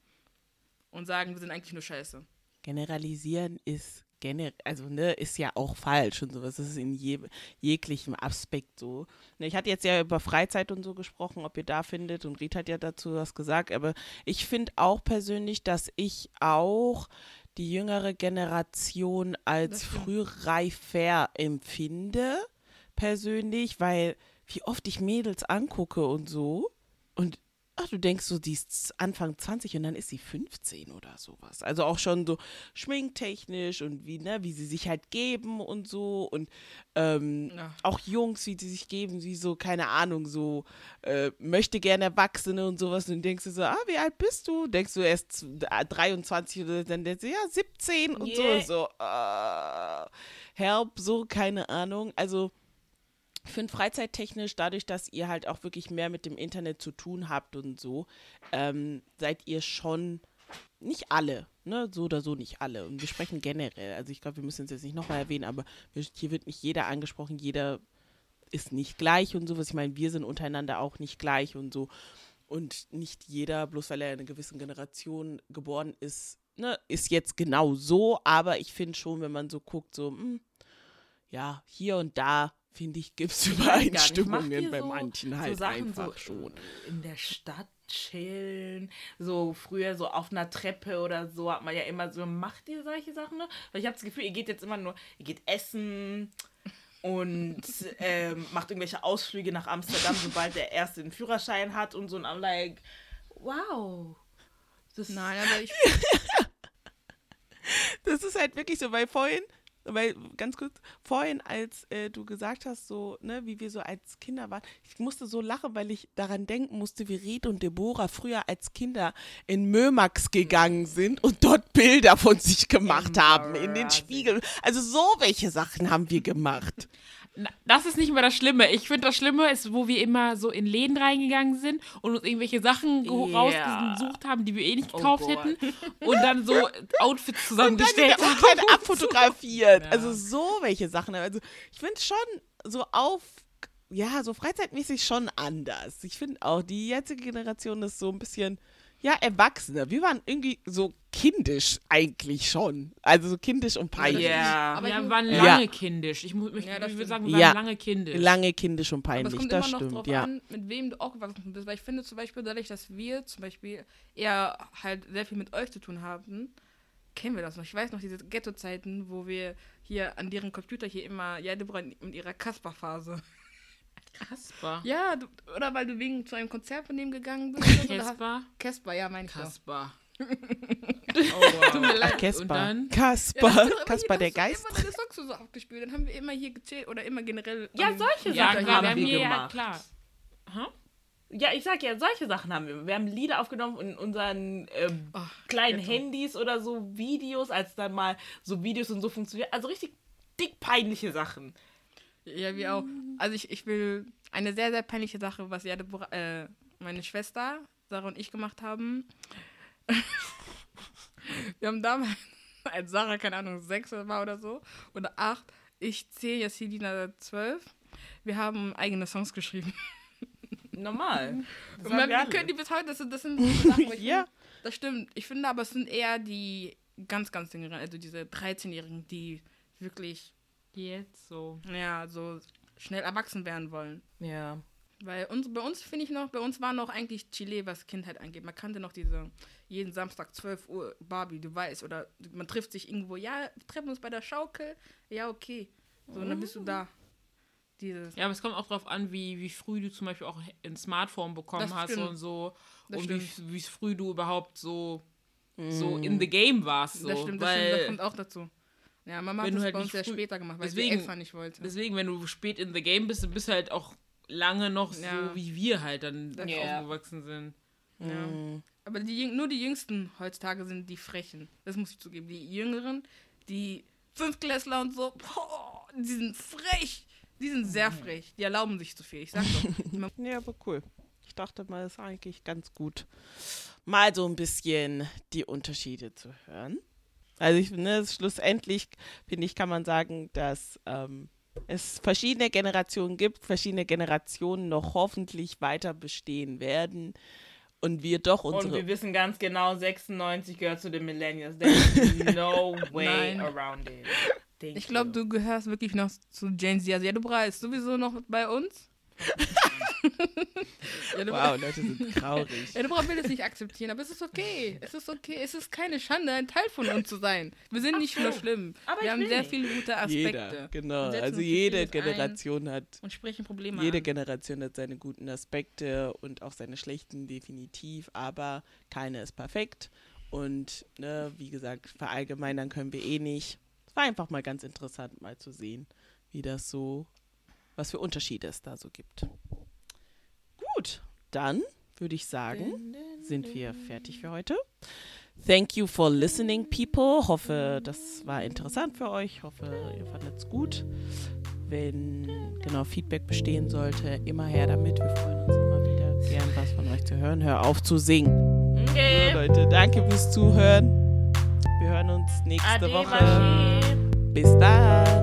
Und sagen, wir sind eigentlich nur scheiße. Generalisieren ist gener also ne, ist ja auch falsch und sowas. Das ist in je jeglichem Aspekt so. Ne, ich hatte jetzt ja über Freizeit und so gesprochen, ob ihr da findet und Riet hat ja dazu was gesagt, aber ich finde auch persönlich, dass ich auch die jüngere Generation als frühreifer empfinde, persönlich, weil wie oft ich Mädels angucke und so und ach, du denkst so, die ist Anfang 20 und dann ist sie 15 oder sowas. Also auch schon so schminktechnisch und wie, ne, wie sie sich halt geben und so und ähm, auch Jungs, wie die sich geben, wie so, keine Ahnung, so äh, möchte gerne Erwachsene und sowas und denkst du so, ah, wie alt bist du? Denkst du erst z- äh, 23 oder dann denkst du, ja, 17 und Yeah. so, so, äh, help, so, keine Ahnung. Also finde freizeittechnisch, dadurch, dass ihr halt auch wirklich mehr mit dem Internet zu tun habt und so, ähm, seid ihr schon nicht alle, ne, so oder so nicht alle. Und wir sprechen generell. Also ich glaube, wir müssen es jetzt nicht nochmal erwähnen, aber hier wird nicht jeder angesprochen, jeder ist nicht gleich und sowas. Ich meine, wir sind untereinander auch nicht gleich und so. Und nicht jeder, bloß weil er in einer gewissen Generation geboren ist, ne, ist jetzt genau so. Aber ich finde schon, wenn man so guckt, so, hm, ja, hier und da, finde ich, gibt es Übereinstimmungen bei so- manchen halt so Sachen einfach so schon. in der Stadt chillen, so früher so auf einer Treppe oder so hat man ja immer so, macht ihr solche Sachen noch? Weil ich habe das Gefühl, ihr geht jetzt immer nur, ihr geht essen und ähm, macht irgendwelche Ausflüge nach Amsterdam, sobald der Erste den Führerschein hat und so und I'm like, wow. Das Nein, aber ich, Das ist halt wirklich so, weil vorhin, weil ganz kurz, vorhin, als äh, du gesagt hast, so, ne, wie wir so als Kinder waren, ich musste so lachen, weil ich daran denken musste, wie Red und Deborah früher als Kinder in Mömax gegangen sind und dort Bilder von sich gemacht haben in den. Spiegel. Also so welche Sachen haben wir gemacht. Das ist nicht mehr das Schlimme. Ich finde, das Schlimme ist, wo wir immer so in Läden reingegangen sind und uns irgendwelche Sachen Ja. rausgesucht haben, die wir eh nicht Oh gekauft Gott. hätten. Und dann so Outfits Und dann zusammengestellt der haben. Umkleide abfotografiert. Ja. Also so welche Sachen. Also ich finde schon so auf, ja, so freizeitmäßig schon anders. Ich finde auch, die jetzige Generation ist so ein bisschen, ja, erwachsener. Wir waren irgendwie so kindisch eigentlich schon. Also so kindisch und peinlich. Ja. Aber wir waren Ja. lange kindisch. Ich, muss, ich, Ja, ich würde sagen, wir Ja. waren lange kindisch. Lange kindisch und aber es peinlich, kommt das immer noch stimmt, drauf ja. an, mit wem du aufgewachsen bist. Weil ich finde zum Beispiel, dadurch, dass wir zum Beispiel eher halt sehr viel mit euch zu tun haben, kennen wir das noch. Ich weiß noch, diese Ghetto-Zeiten, wo wir hier an deren Computer hier immer, ja, Deborah in ihrer Kasper-Phase. Kasper. Ja, du, oder weil du wegen zu einem Konzert von dem gegangen bist. Kasper. Kasper, ja, meine ich. Kasper. Tut mir Ach, leid. Und Kasper. dann? Kasper. Ja, Kasper der Geist. Immer deine Songs so abgespielt. Dann haben wir immer hier gezählt oder immer generell. Ja, solche Ja, Sachen klar, haben wir wir hier, ja, gemacht. klar. Aha. Ja, ich sag ja, solche Sachen haben wir. Wir haben Lieder aufgenommen in unseren ähm, Ach, kleinen. Handys oder so Videos, als dann mal so Videos und so funktioniert. Also richtig dick peinliche Sachen. Ja, wir auch. Also ich, ich will eine sehr, sehr peinliche Sache, was ja äh, meine Schwester, Sarah und ich gemacht haben. wir haben damals, als Sarah, keine Ahnung, sechs war oder so, oder acht, ich zähle jetzt Selina zwölf, wir haben eigene Songs geschrieben. Normal. Das Und haben wir, können die bis heute, das sind, das sind so Sachen, wo ich Ja. finde, das stimmt. Ich finde aber, es sind eher die ganz, ganz jüngeren, also diese 13-Jährigen, die wirklich, Jetzt so. ja, so schnell erwachsen werden wollen. Ja. Weil uns, bei uns finde ich noch, bei uns war noch eigentlich Chile, was Kindheit angeht. Man kannte noch diese jeden Samstag 12 Uhr Barbie, du weißt, oder man trifft sich irgendwo, ja, wir treffen uns bei der Schaukel, ja, okay. So, und dann bist du da. Dieses. Ja, aber es kommt auch darauf an, wie, wie früh du zum Beispiel auch ein Smartphone bekommen Das hast stimmt. und so. Das und wie, stimmt. wie früh du überhaupt so, so in the game warst. So. das stimmt, das weil, stimmt, das kommt auch dazu. Ja, Mama Wenn hat du das halt bei uns früh- später gemacht, weil Deswegen- sie extra nicht wollte. Deswegen, wenn du spät in the game bist, dann bist du halt auch lange noch Ja. so, wie wir halt dann Das- Ja. aufgewachsen sind. Ja. Aber die, nur die Jüngsten heutzutage sind die Frechen. Das muss ich zugeben. Die Jüngeren, die Fünftklässler und so, boah, die sind frech. Die sind sehr frech. Die erlauben sich zu viel. Ich sag doch. Ja, aber cool. Ich dachte mal, es ist eigentlich ganz gut, mal so ein bisschen die Unterschiede zu hören. Also ich finde, schlussendlich, finde ich, kann man sagen, dass ähm, es verschiedene Generationen gibt, verschiedene Generationen noch hoffentlich weiter bestehen werden und wir doch Und unsere wir wissen ganz genau, 96 gehört zu den Millennials. There's no way Nein. around it. Thank Ich glaube, du gehörst wirklich noch zu Gen Z. Also, ja, du ist sowieso noch bei uns. Ja, Wow, Leute sind traurig. Ja, du brauchst will es nicht akzeptieren, aber es ist okay. Es ist okay. Es ist keine Schande, ein Teil von uns zu sein. Wir sind nicht nur schlimm. Aber Wir haben sehr viele gute Aspekte. Jeder, genau. Also jede Generation hat Und sprechen Probleme Jede an. Generation hat seine guten Aspekte und auch seine schlechten definitiv, aber keine ist perfekt. Und ne, wie gesagt, verallgemeinern können wir eh nicht. Es war einfach mal ganz interessant, mal zu sehen, wie das so, was für Unterschiede es da so gibt. Gut, dann würde ich sagen, sind wir fertig für heute. Thank you for listening, people. Hoffe, das war interessant für euch. Hoffe, ihr fandet es gut. Wenn genau Feedback bestehen sollte, immer her damit. Wir freuen uns immer wieder, gern was von euch zu hören. Hör auf zu singen. Okay. Leute, danke fürs Zuhören. Wir hören uns nächste Ade, Woche. Maschine. Bis dann.